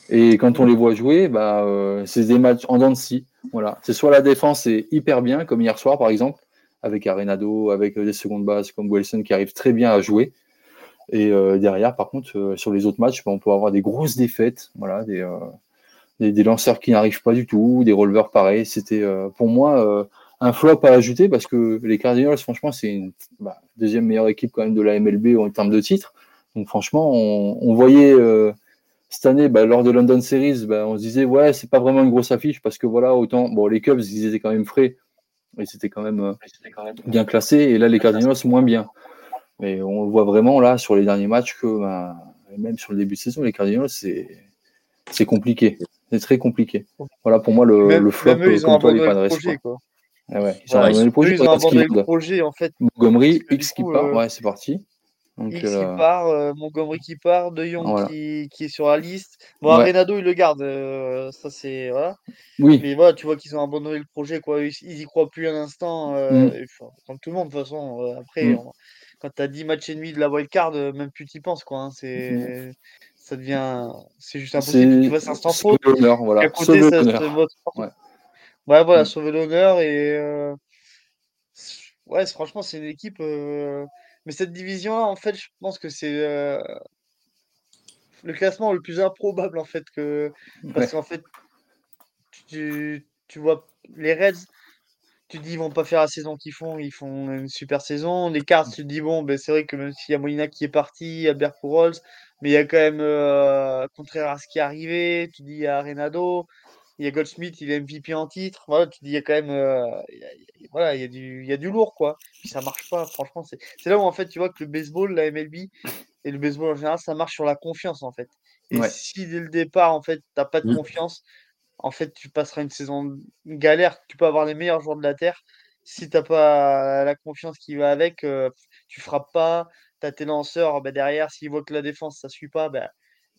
Et quand on les voit jouer, bah, euh, c'est des matchs en dents de scie. Voilà. C'est soit la défense est hyper bien, comme hier soir par exemple, avec Arenado, avec des secondes bases comme Wilson qui arrive très bien à jouer. Et euh, derrière, par contre, euh, sur les autres matchs, bah, on peut avoir des grosses défaites, voilà, des, euh, des, lanceurs qui n'arrivent pas du tout, des releveurs pareils. C'était pour moi un flop à ajouter parce que les Cardinals, franchement, c'est une bah, deuxième meilleure équipe quand même de la MLB en termes de titres. Donc franchement, on, voyait cette année, bah, lors de London Series, on se disait ouais, c'est pas vraiment une grosse affiche parce que voilà, autant bon les Cubs, ils étaient quand même frais et c'était quand même bien classé et là les Cardinals moins bien. Mais on le voit vraiment là sur les derniers matchs que ben, même sur le début de saison, les Cardinals, c'est compliqué. C'est très compliqué. Voilà pour moi le, le flop même eux, ils ont abandonné le projet. Quoi. Ouais, ils ont abandonné le projet. Eux, ils ont abandonné le projet en fait. Montgomery, X qui part, euh, ouais, c'est parti. Donc, X qui euh, part, euh, Montgomery qui part, De Jong qui, qui, est sur la liste. Bon, ouais. Renado, il le garde. Euh, ça, c'est. Voilà. Oui. Mais voilà, tu vois qu'ils ont abandonné le projet. Quoi. Ils, ils y croient plus un instant. Mm. Comme tout le monde, de toute façon. après, mm. on, quand tu as 10 matchs et demi de la wildcard, euh, même plus tu penses. Quoi, hein, c'est, mhm. ça devient. C'est juste impossible. Tu vois, c'est instant trop. l'honneur, voilà. Côté, ça, ouais. ouais. voilà, mm. sauver l'honneur. Et. Euh... Ouais, franchement, c'est une équipe. Euh... Mais cette division-là, en fait, je pense que c'est. Euh... Le classement le plus improbable, en fait. que Parce qu'en fait, tu, tu vois les Reds tu dis ils vont pas faire la saison qu'ils font, ils font une super saison. Les cartes, tu te dis bon, ben, c'est vrai que même s'il y a Molina qui est parti, il y a mais il y a quand même euh, contraire à ce qui est arrivé. Tu dis il y a Renado, il y a Goldsmith, il est MVP en titre. Voilà, tu dis il y a quand même euh, voilà, il y a du il y a du lourd quoi. Puis ça marche pas, franchement, c'est là où en fait tu vois que le baseball, la MLB et le baseball en général, ça marche sur la confiance en fait. Et si dès le départ en fait, t'as pas de mmh. confiance, en fait, tu passeras une saison galère. Tu peux avoir les meilleurs joueurs de la Terre. Si tu n'as pas la confiance qui va avec, tu euh, tu frappes pas. Tu as tes lanceurs bah, derrière. S'ils voient que la défense, ça ne suit pas, bah,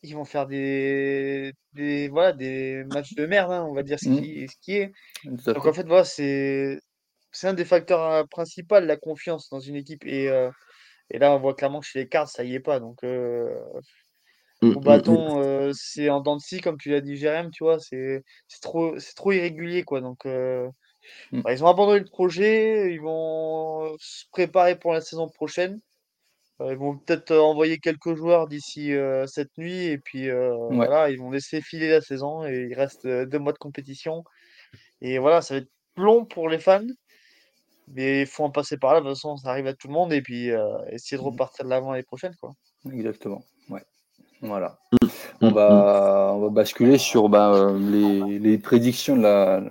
ils vont faire des, des, voilà, des matchs de merde, hein, on va dire ce, mmh. qui, ce qui est. Donc en fait, voilà, c'est un des facteurs euh, principaux, la confiance dans une équipe. Et, euh, et là, on voit clairement que chez les cartes, ça y est pas. Donc au mmh, mmh, bâton, mmh. c'est en dents de scie, comme tu l'as dit, Jérém, tu vois, c'est trop, trop irrégulier, quoi. Donc, bah, ils ont abandonné le projet, ils vont se préparer pour la saison prochaine. ils vont peut-être envoyer quelques joueurs d'ici cette nuit, et puis voilà, ils vont laisser filer la saison, et il reste deux mois de compétition. Et voilà, ça va être long pour les fans, mais il faut en passer par là, de toute façon, ça arrive à tout le monde, et puis essayer de repartir de l'avant l'année prochaine, quoi. Exactement. Voilà. Mm. On, va, on va basculer sur ben, les, prédictions de la,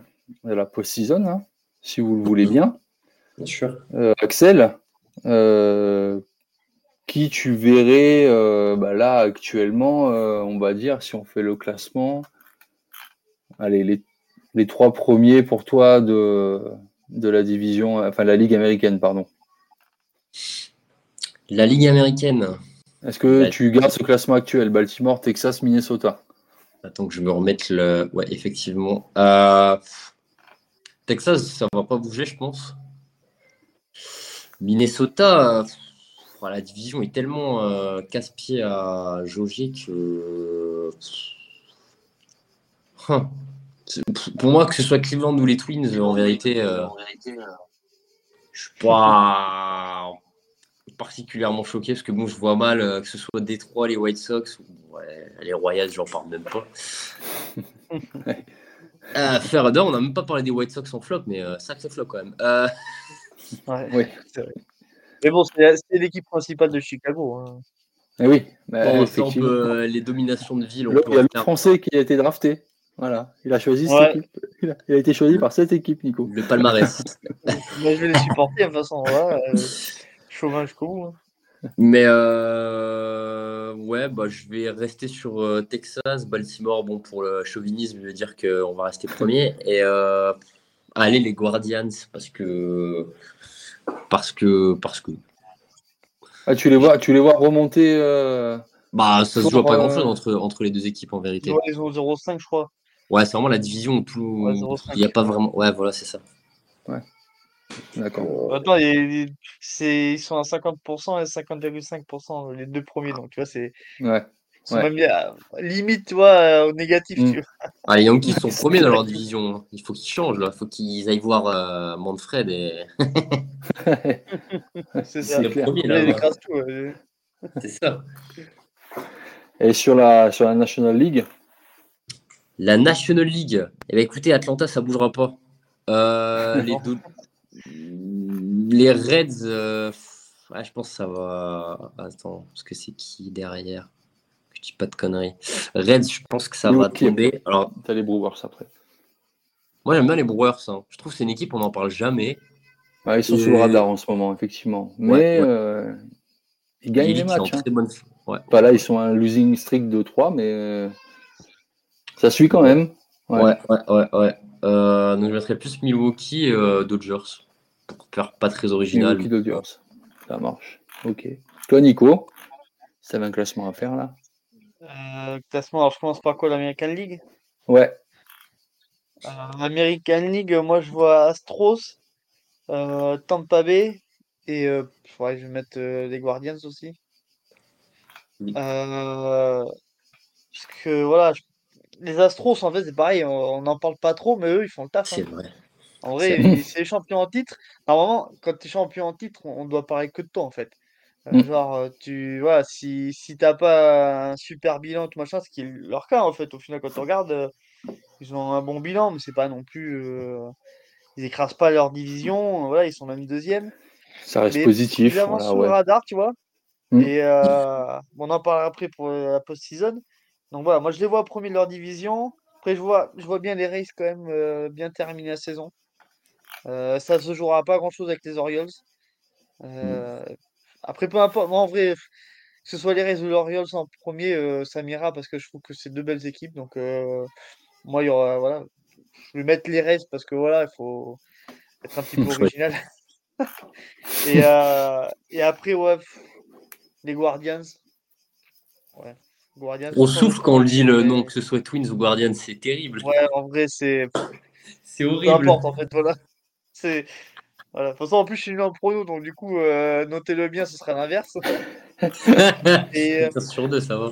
de la post-season, hein, si vous le voulez bien. Bien sûr. Euh, Axel, euh, qui tu verrais euh, ben là actuellement, on va dire, si on fait le classement, allez, les, les trois premiers pour toi de, de la division, enfin la Ligue américaine, pardon. La Ligue américaine. Est-ce que tu gardes ce classement actuel Baltimore, Texas, Minnesota? Attends que je me remette le. Ouais, effectivement. Euh, Texas, ça va pas bouger, je pense. Minnesota, la division est tellement euh, casse-pied à jauger que. Hein. Pour moi, que ce soit Cleveland ou les Twins, en vérité, euh, je suis pas particulièrement choqué parce que bon, je vois mal euh, que ce soit Détroit, les White Sox ou les Royals, j'en parle même pas. *laughs* euh, on n'a même pas parlé des White Sox en flop, mais euh, sacré flop quand même. Euh... *laughs* Ouais, c'est vrai. Mais bon, c'est l'équipe principale de Chicago. Hein. Eh oui, bah, bon, euh, les dominations de ville. il y a le Français qui a été drafté. Voilà, il a choisi cette équipe. Il a, il a, été choisi par cette équipe, Nico. Le palmarès. *laughs* Moi, je vais les supporter de toute façon. Voilà, jusqu'au bout. Mais euh, ouais, bah, je vais rester sur euh, Texas, Baltimore. Bon, pour le chauvinisme, je vais dire qu'on va rester premier. *laughs* Et euh, allez, les Guardians, parce que. Parce que. Parce que. Ah, tu les vois, tu les vois remonter. euh, Bah, ça se joue pas grand chose entre, entre les deux équipes en vérité. Ouais, ils ont 0,5, je crois. Ouais, c'est vraiment la division où tout. Ouais, 0,5. Il n'y a pas vraiment. Ouais, voilà, c'est ça. D'accord. Attends, c'est- ils sont à 50% et 50,5%, les deux premiers. Donc, tu vois, c'est Ouais. ils sont Ouais. même bien- limite, tu vois, euh, au négatif. Mm. tu vois. *laughs* Ah, les Yankees sont premiers dans leur division. hein. Il faut qu'ils changent là. Il faut qu'ils aillent voir euh, Manfred et. *laughs* C'est ça. le clair. premier Là, ils là. écrasent tout. euh. C'est ça. Et sur la, sur la National League, La National League. Eh ben, écoutez, Atlanta, ça bougera pas. Euh, les, deux- les Reds, euh, ouais, je pense que ça va. Attends, parce que c'est qui derrière? Que je dis pas de conneries. Reds, je pense que ça va tomber. Alors, t'as les Brewers après. moi, j'aime bien les Brewers. hein. Je trouve que c'est une équipe, on n'en parle jamais. Ouais, ils sont Et- sous le radar en ce moment, effectivement. Mais Ouais, ouais. euh, ils gagnent les matchs. hein. très bonne. Ouais. Pas là, ils sont un losing streak de 3, mais euh, ça suit quand même. Ouais. Ouais, ouais, ouais. ouais. Euh, donc, je mettrais plus Milwaukee et euh, Dodgers. Pas très original. Milwaukee Dodgers. Ça marche. Ok. Toi, Nico, si t'avais un classement à faire là Euh, classement, alors je commence par quoi, l'American League? Ouais. Euh, American League, moi je vois Astros, euh, Tampa Bay et euh, ouais, je vais mettre euh, les Guardians aussi. Oui. Euh, parce que voilà, je- les Astros en fait c'est pareil, on n'en parle pas trop, mais eux ils font le taf. hein. C'est vrai. En vrai, C'est- les champions en titre. Normalement, quand tu es champion en titre, on on doit parler que de toi en fait. Euh, Mm. genre, euh, tu voilà, si, si t'as pas un super bilan, tout machin, ce qui est leur cas en fait, au final, quand tu regardes, euh, ils ont un bon bilan, mais c'est pas non plus. euh, ils écrasent pas leur division, voilà, ils sont même deuxième. Ça reste Mais positif. Évidemment Voilà, le ouais. radar, tu vois. Mm. Et on en parlera après pour la post-season. Donc voilà, moi je les vois premier de leur division. Après, je vois, je vois bien les Rays quand même bien terminer la saison. Euh, ça se jouera pas grand-chose avec les Orioles. Euh, Après, peu importe. Moi, en vrai, que ce soit les Rays ou les Orioles en premier, euh, ça m'ira parce que je trouve que c'est deux belles équipes. Donc, euh, moi, il y aura, voilà, je vais mettre les Rays parce que voilà, il faut être un petit peu *laughs* original. *laughs* et, et après, ouais, les Guardians. Ouais, Guardians. On souffle quand on dit le nom, que ce soit Twins ou Guardians, c'est terrible. Ouais, en vrai, c'est. C'est Peu horrible. importe, en fait, voilà. C'est. Voilà. De toute façon, en plus, je suis nul en prono, donc du coup, euh, notez-le bien, ce sera l'inverse. *laughs* Et, euh, Ça, sur deux, ça va.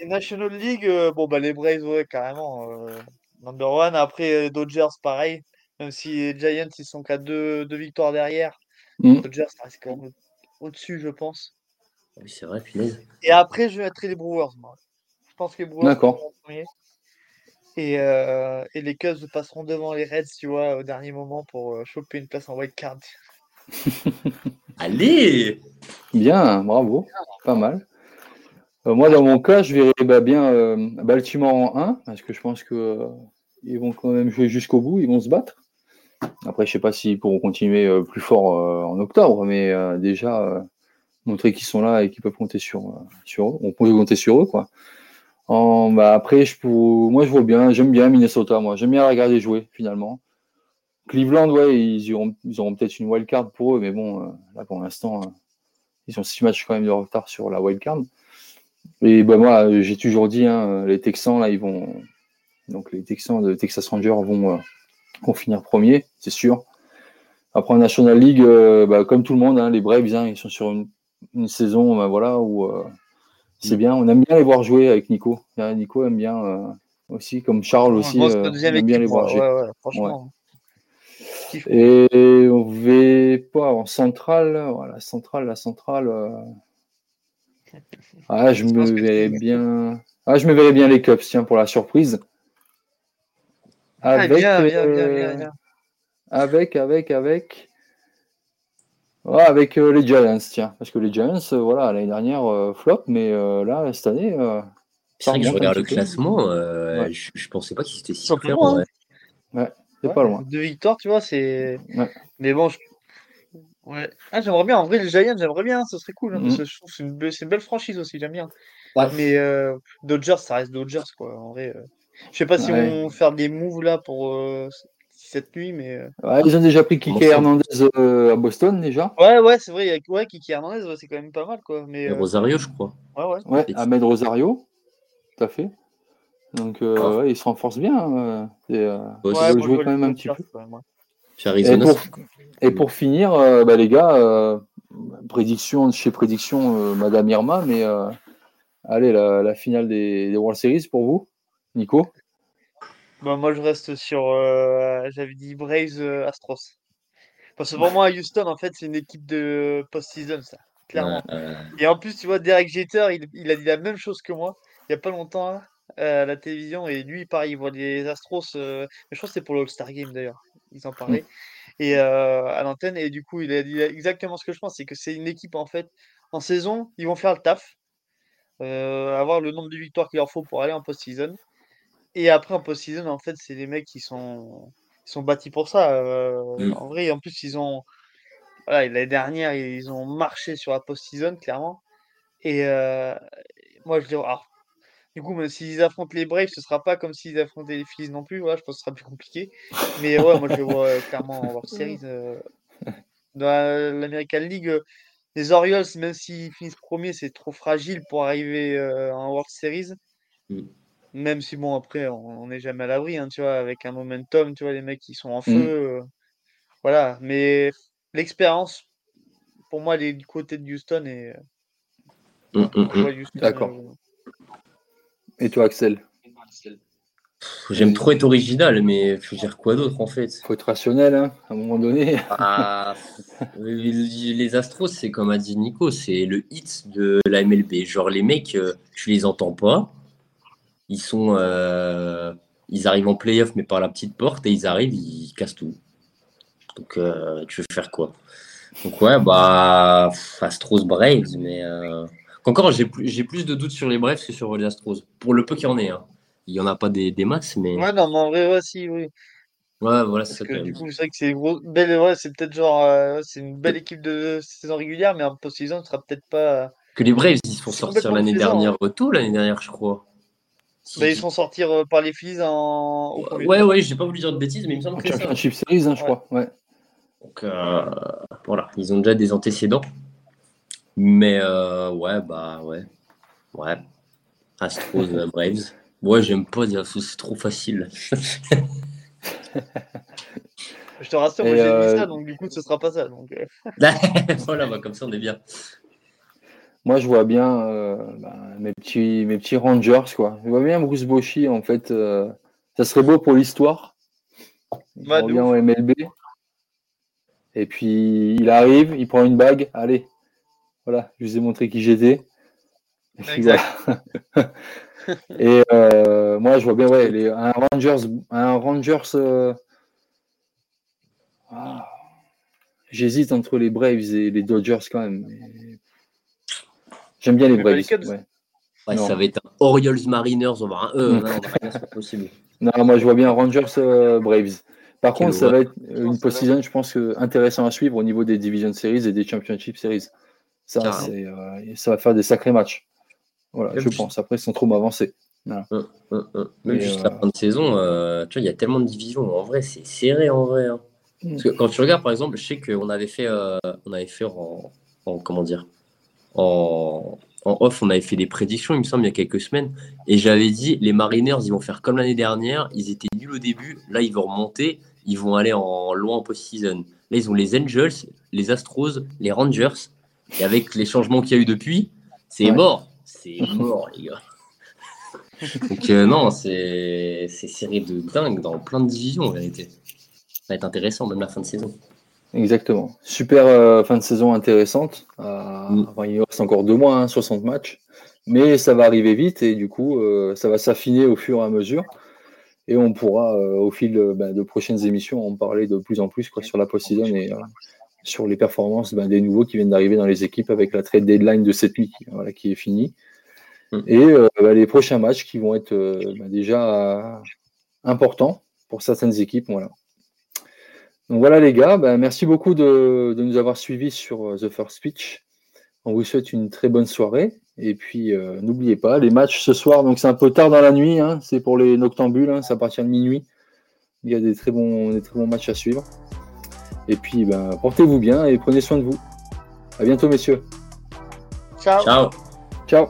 et National League, euh, bon, bah, les Braves, ouais, carrément. euh, number one. Après, euh, Dodgers, pareil. Même si les Giants, ils sont qu'à deux, deux victoires derrière. Mm. Dodgers, ça reste quand même au-dessus, je pense. Oui, c'est vrai, punaise. Et après, je mettrai les Brewers, moi. Je pense que les Brewers D'accord. passeront en premier. Et, euh, et les Cubs passeront devant les Reds, tu vois, au dernier moment pour euh, choper une place en wild card. *laughs* Allez Bien, bravo. Pas mal. Euh, moi, dans mon cas, je verrais bah, bien euh, Baltimore en 1, parce que je pense que euh, ils vont quand même jouer jusqu'au bout, ils vont se battre. Après, je sais pas s'ils pourront continuer euh, plus fort euh, en octobre, mais euh, déjà euh, montrer qu'ils sont là et qu'ils peuvent compter sur, euh, sur eux. On peut compter sur eux, quoi. En, bah, après, moi, je vois bien, j'aime bien Minnesota, moi. J'aime bien regarder jouer, finalement. Cleveland, ouais, ils auront, peut-être une wild card pour eux, mais bon, euh, là, pour l'instant, euh, ils ont six matchs quand même de retard sur la wild card. Et bah, moi, j'ai toujours dit, hein, les Texans, là, ils vont. Donc, les Texans de Texas Rangers vont, euh, vont finir premier, c'est sûr. Après, National League, bah, comme tout le monde, hein, les Braves, hein, ils sont sur une, une saison bah, voilà, où c'est bien. On aime bien les voir jouer avec Nico. Nico aime bien euh, aussi, comme Charles aussi, euh, la aime bien les voir jouer. Ouais, ouais, franchement. Je kiffe. Et on va pas en centrale, voilà, centrale, la centrale. euh, Ah, je me verrais bien. Ah, je me verrais bien les Cubs, tiens, pour la surprise. Ah, Avec, bien, bien, bien, bien, bien. avec, avec, avec. Ouais, avec euh, les Giants, tiens. Parce que les Giants, euh, voilà, l'année dernière, euh, flop, mais euh, là, cette année, euh, C'est vrai que je regarde le classement, euh, Ouais. je, je pensais pas qu'ils étaient si forts, hein. ouais. c'est Ouais, pas loin. Deux victoires, tu vois, c'est. Ouais. Mais bon, je- Ouais. Ah, j'aimerais bien. En vrai, les Giants, j'aimerais bien. Ce serait cool. hein, je trouve que c'est une, be- c'est une belle franchise aussi. J'aime bien. Ouais. Mais euh, Dodgers, ça reste Dodgers, quoi. En vrai, euh. je sais pas si Ouais. on va faire des moves là pour euh, cette nuit, mais. euh, Ouais, ils ont déjà pris Boston. Hernandez euh, à Boston déjà. Ouais, ouais, c'est vrai. il y a- Ouais, Kiki Hernandez, ouais, c'est quand même pas mal, quoi. Mais Et euh, Rosario, je crois. ouais, ouais. Ouais, Ahmed Rosario, tout à fait. Donc euh, Ah. ouais, ils se renforcent bien. et, euh, Ouais, ils je jouer quand même un petit peu. quand même, Et pour, c'est- et pour finir, euh, bah, les gars, euh, prédiction chez prédiction, euh, Madame Irma, mais euh, allez, la, la finale des, des World Series pour vous, Nico. Bah, moi, je reste sur. euh, J'avais dit Braves euh, Astros. Parce que pour moi, Houston, en fait, c'est une équipe de post-season, ça. Clairement. Euh, Et en plus, tu vois, Derek Jeter, il, il a dit la même chose que moi il n'y a pas longtemps hein, à la télévision. Et lui, pareil, il voit les Astros. euh, mais je crois que c'était pour le All-Star Game d'ailleurs. Ils en parlaient. Et euh, à l'antenne. Et du coup, il a dit exactement ce que je pense c'est que c'est une équipe, en fait, en saison, ils vont faire le taf. euh, avoir le nombre de victoires qu'il leur faut pour aller en post-season. Et après, en post-season, en fait, c'est des mecs qui sont, ils sont bâtis pour ça. euh, Mm. En vrai, en plus, ils ont. Voilà, l'année dernière, ils ont marché sur la post-season, clairement. Et euh, moi, je dis, alors, du coup, même s'ils affrontent les Braves, ce sera pas comme s'ils affrontaient les Phillies non plus. Voilà, je pense que ce sera plus compliqué. Mais ouais, moi, je les vois euh, clairement en World *laughs* Series. euh, dans la- l'American League, euh, les Orioles, même s'ils finissent premiers, c'est trop fragile pour arriver euh, en World Series. Mm. Même si, bon, après, on n'est jamais à l'abri, hein, tu vois, avec un momentum, tu vois, les mecs qui sont en feu. Mm. euh, voilà, mais l'expérience, pour moi, elle est du côté de Houston et je hum. vois Houston, D'accord. euh, Et toi, Axel? J'aime trop être original, mais faut dire quoi d'autre en fait? Faut être rationnel, hein, à un moment donné. Ah, *laughs* Les Astros, c'est comme a dit Nico, c'est le hit de la MLB. Genre, les mecs, euh, tu les entends pas. Ils sont. euh, ils arrivent en playoff, mais par la petite porte, et ils arrivent, ils cassent tout. Donc, euh, tu veux faire quoi? Donc, ouais, bah. Astros Braves, mais. euh, Encore, j'ai plus, j'ai plus de doutes sur les Braves que sur les Astros. Pour le peu qu'il y en ait. hein. Il y en a pas des, des max, mais. Ouais, non, mais en vrai, ouais, si, oui. Ouais, voilà, c'est ça du coup, c'est vrai que c'est une grosse- belle, ouais, c'est peut-être genre, euh, c'est une belle équipe de saison régulière, mais en post-saison, ce sera peut-être pas. Que les Braves, ils se font sortir l'année dernière, tôt l'année dernière, je crois. Bah, ils sont sortis euh, par les Phillies en. au Ouais, ouais, j'ai pas voulu dire de bêtises, mais il me semble En que c'est ça. Championship Series, hein, je Ouais. crois. Ouais. Donc euh, voilà, ils ont déjà des antécédents. Mais euh, ouais, bah ouais. Ouais. Astros, *laughs* Braves. Ouais, j'aime pas dire ça, c'est trop facile. Je te rassure, moi j'ai euh, dit ça, donc du coup, ce sera pas ça. Donc, *laughs* voilà, bah, comme ça on est bien. Moi, je vois bien euh, bah, mes, petits, mes petits Rangers, quoi. Je vois bien Bruce Bochy, en fait. euh, ça serait beau pour l'histoire. Il revient ouf. au MLB. Et puis, il arrive, il prend une bague. Allez, voilà, je vous ai montré qui j'étais. Exact. *laughs* Et euh, moi, je vois bien, ouais, les, un Rangers, un Rangers. ah, J'hésite entre les Braves et les Dodgers quand même. mais- J'aime bien les Braves. Ouais. Ouais, ça va être un Orioles Mariners, on va un E. Mm. Non, on va rien, c'est pas possible. *laughs* Non, moi je vois bien Rangers euh, Braves. Par Quel contre, ça va être une post-season, je pense, que intéressant à suivre au niveau des Division Series et des Championship Series. Ça, c'est, euh, ça va faire des sacrés matchs. Voilà, Même je pense. Après, sans trop m'avancer. Hum, hum, hum. Même Et, juste euh, la fin de saison, euh, tu vois, il y a tellement de divisions. En vrai, c'est serré en vrai. hein. Mm. Parce que quand tu regardes, par exemple, je sais qu'on avait fait, euh, on avait fait en, en- comment dire, en, en off, on avait fait des prédictions, il me semble, il y a quelques semaines. Et j'avais dit, les Mariners, ils vont faire comme l'année dernière. Ils étaient nuls au début. Là, ils vont remonter. Ils vont aller en loin en post-season. Là, ils ont les Angels, les Astros, les Rangers. Et avec les changements qu'il y a eu depuis, c'est Ouais. mort. C'est mort, les gars. *laughs* Donc, euh, non, c'est c'est serré de dingue dans plein de divisions, en vérité. Ça va être intéressant, même la fin de saison. Exactement. Super euh, fin de saison intéressante. Euh, Mm. enfin, il reste encore deux mois, hein, 60 matchs. Mais ça va arriver vite et du coup, euh, ça va s'affiner au fur et à mesure. Et on pourra, au fil bah, de prochaines émissions, en parler de plus en plus quoi, sur la post-season et sur les performances bah, des nouveaux qui viennent d'arriver dans les équipes avec la trade deadline de cette nuit qui, voilà, qui est finie. Mm. Et bah, les prochains matchs qui vont être déjà importants pour certaines équipes. Voilà. Donc voilà les gars, ben, merci beaucoup de, nous avoir suivis sur The First Speech. On vous souhaite une très bonne soirée. Et puis n'oubliez pas, les matchs ce soir, donc c'est un peu tard dans la nuit, hein, c'est pour les noctambules, hein, ça appartient de minuit. Il y a des très bons, des très bons matchs à suivre. Et puis ben, portez-vous bien et prenez soin de vous. À bientôt messieurs. Ciao. Ciao. Ciao.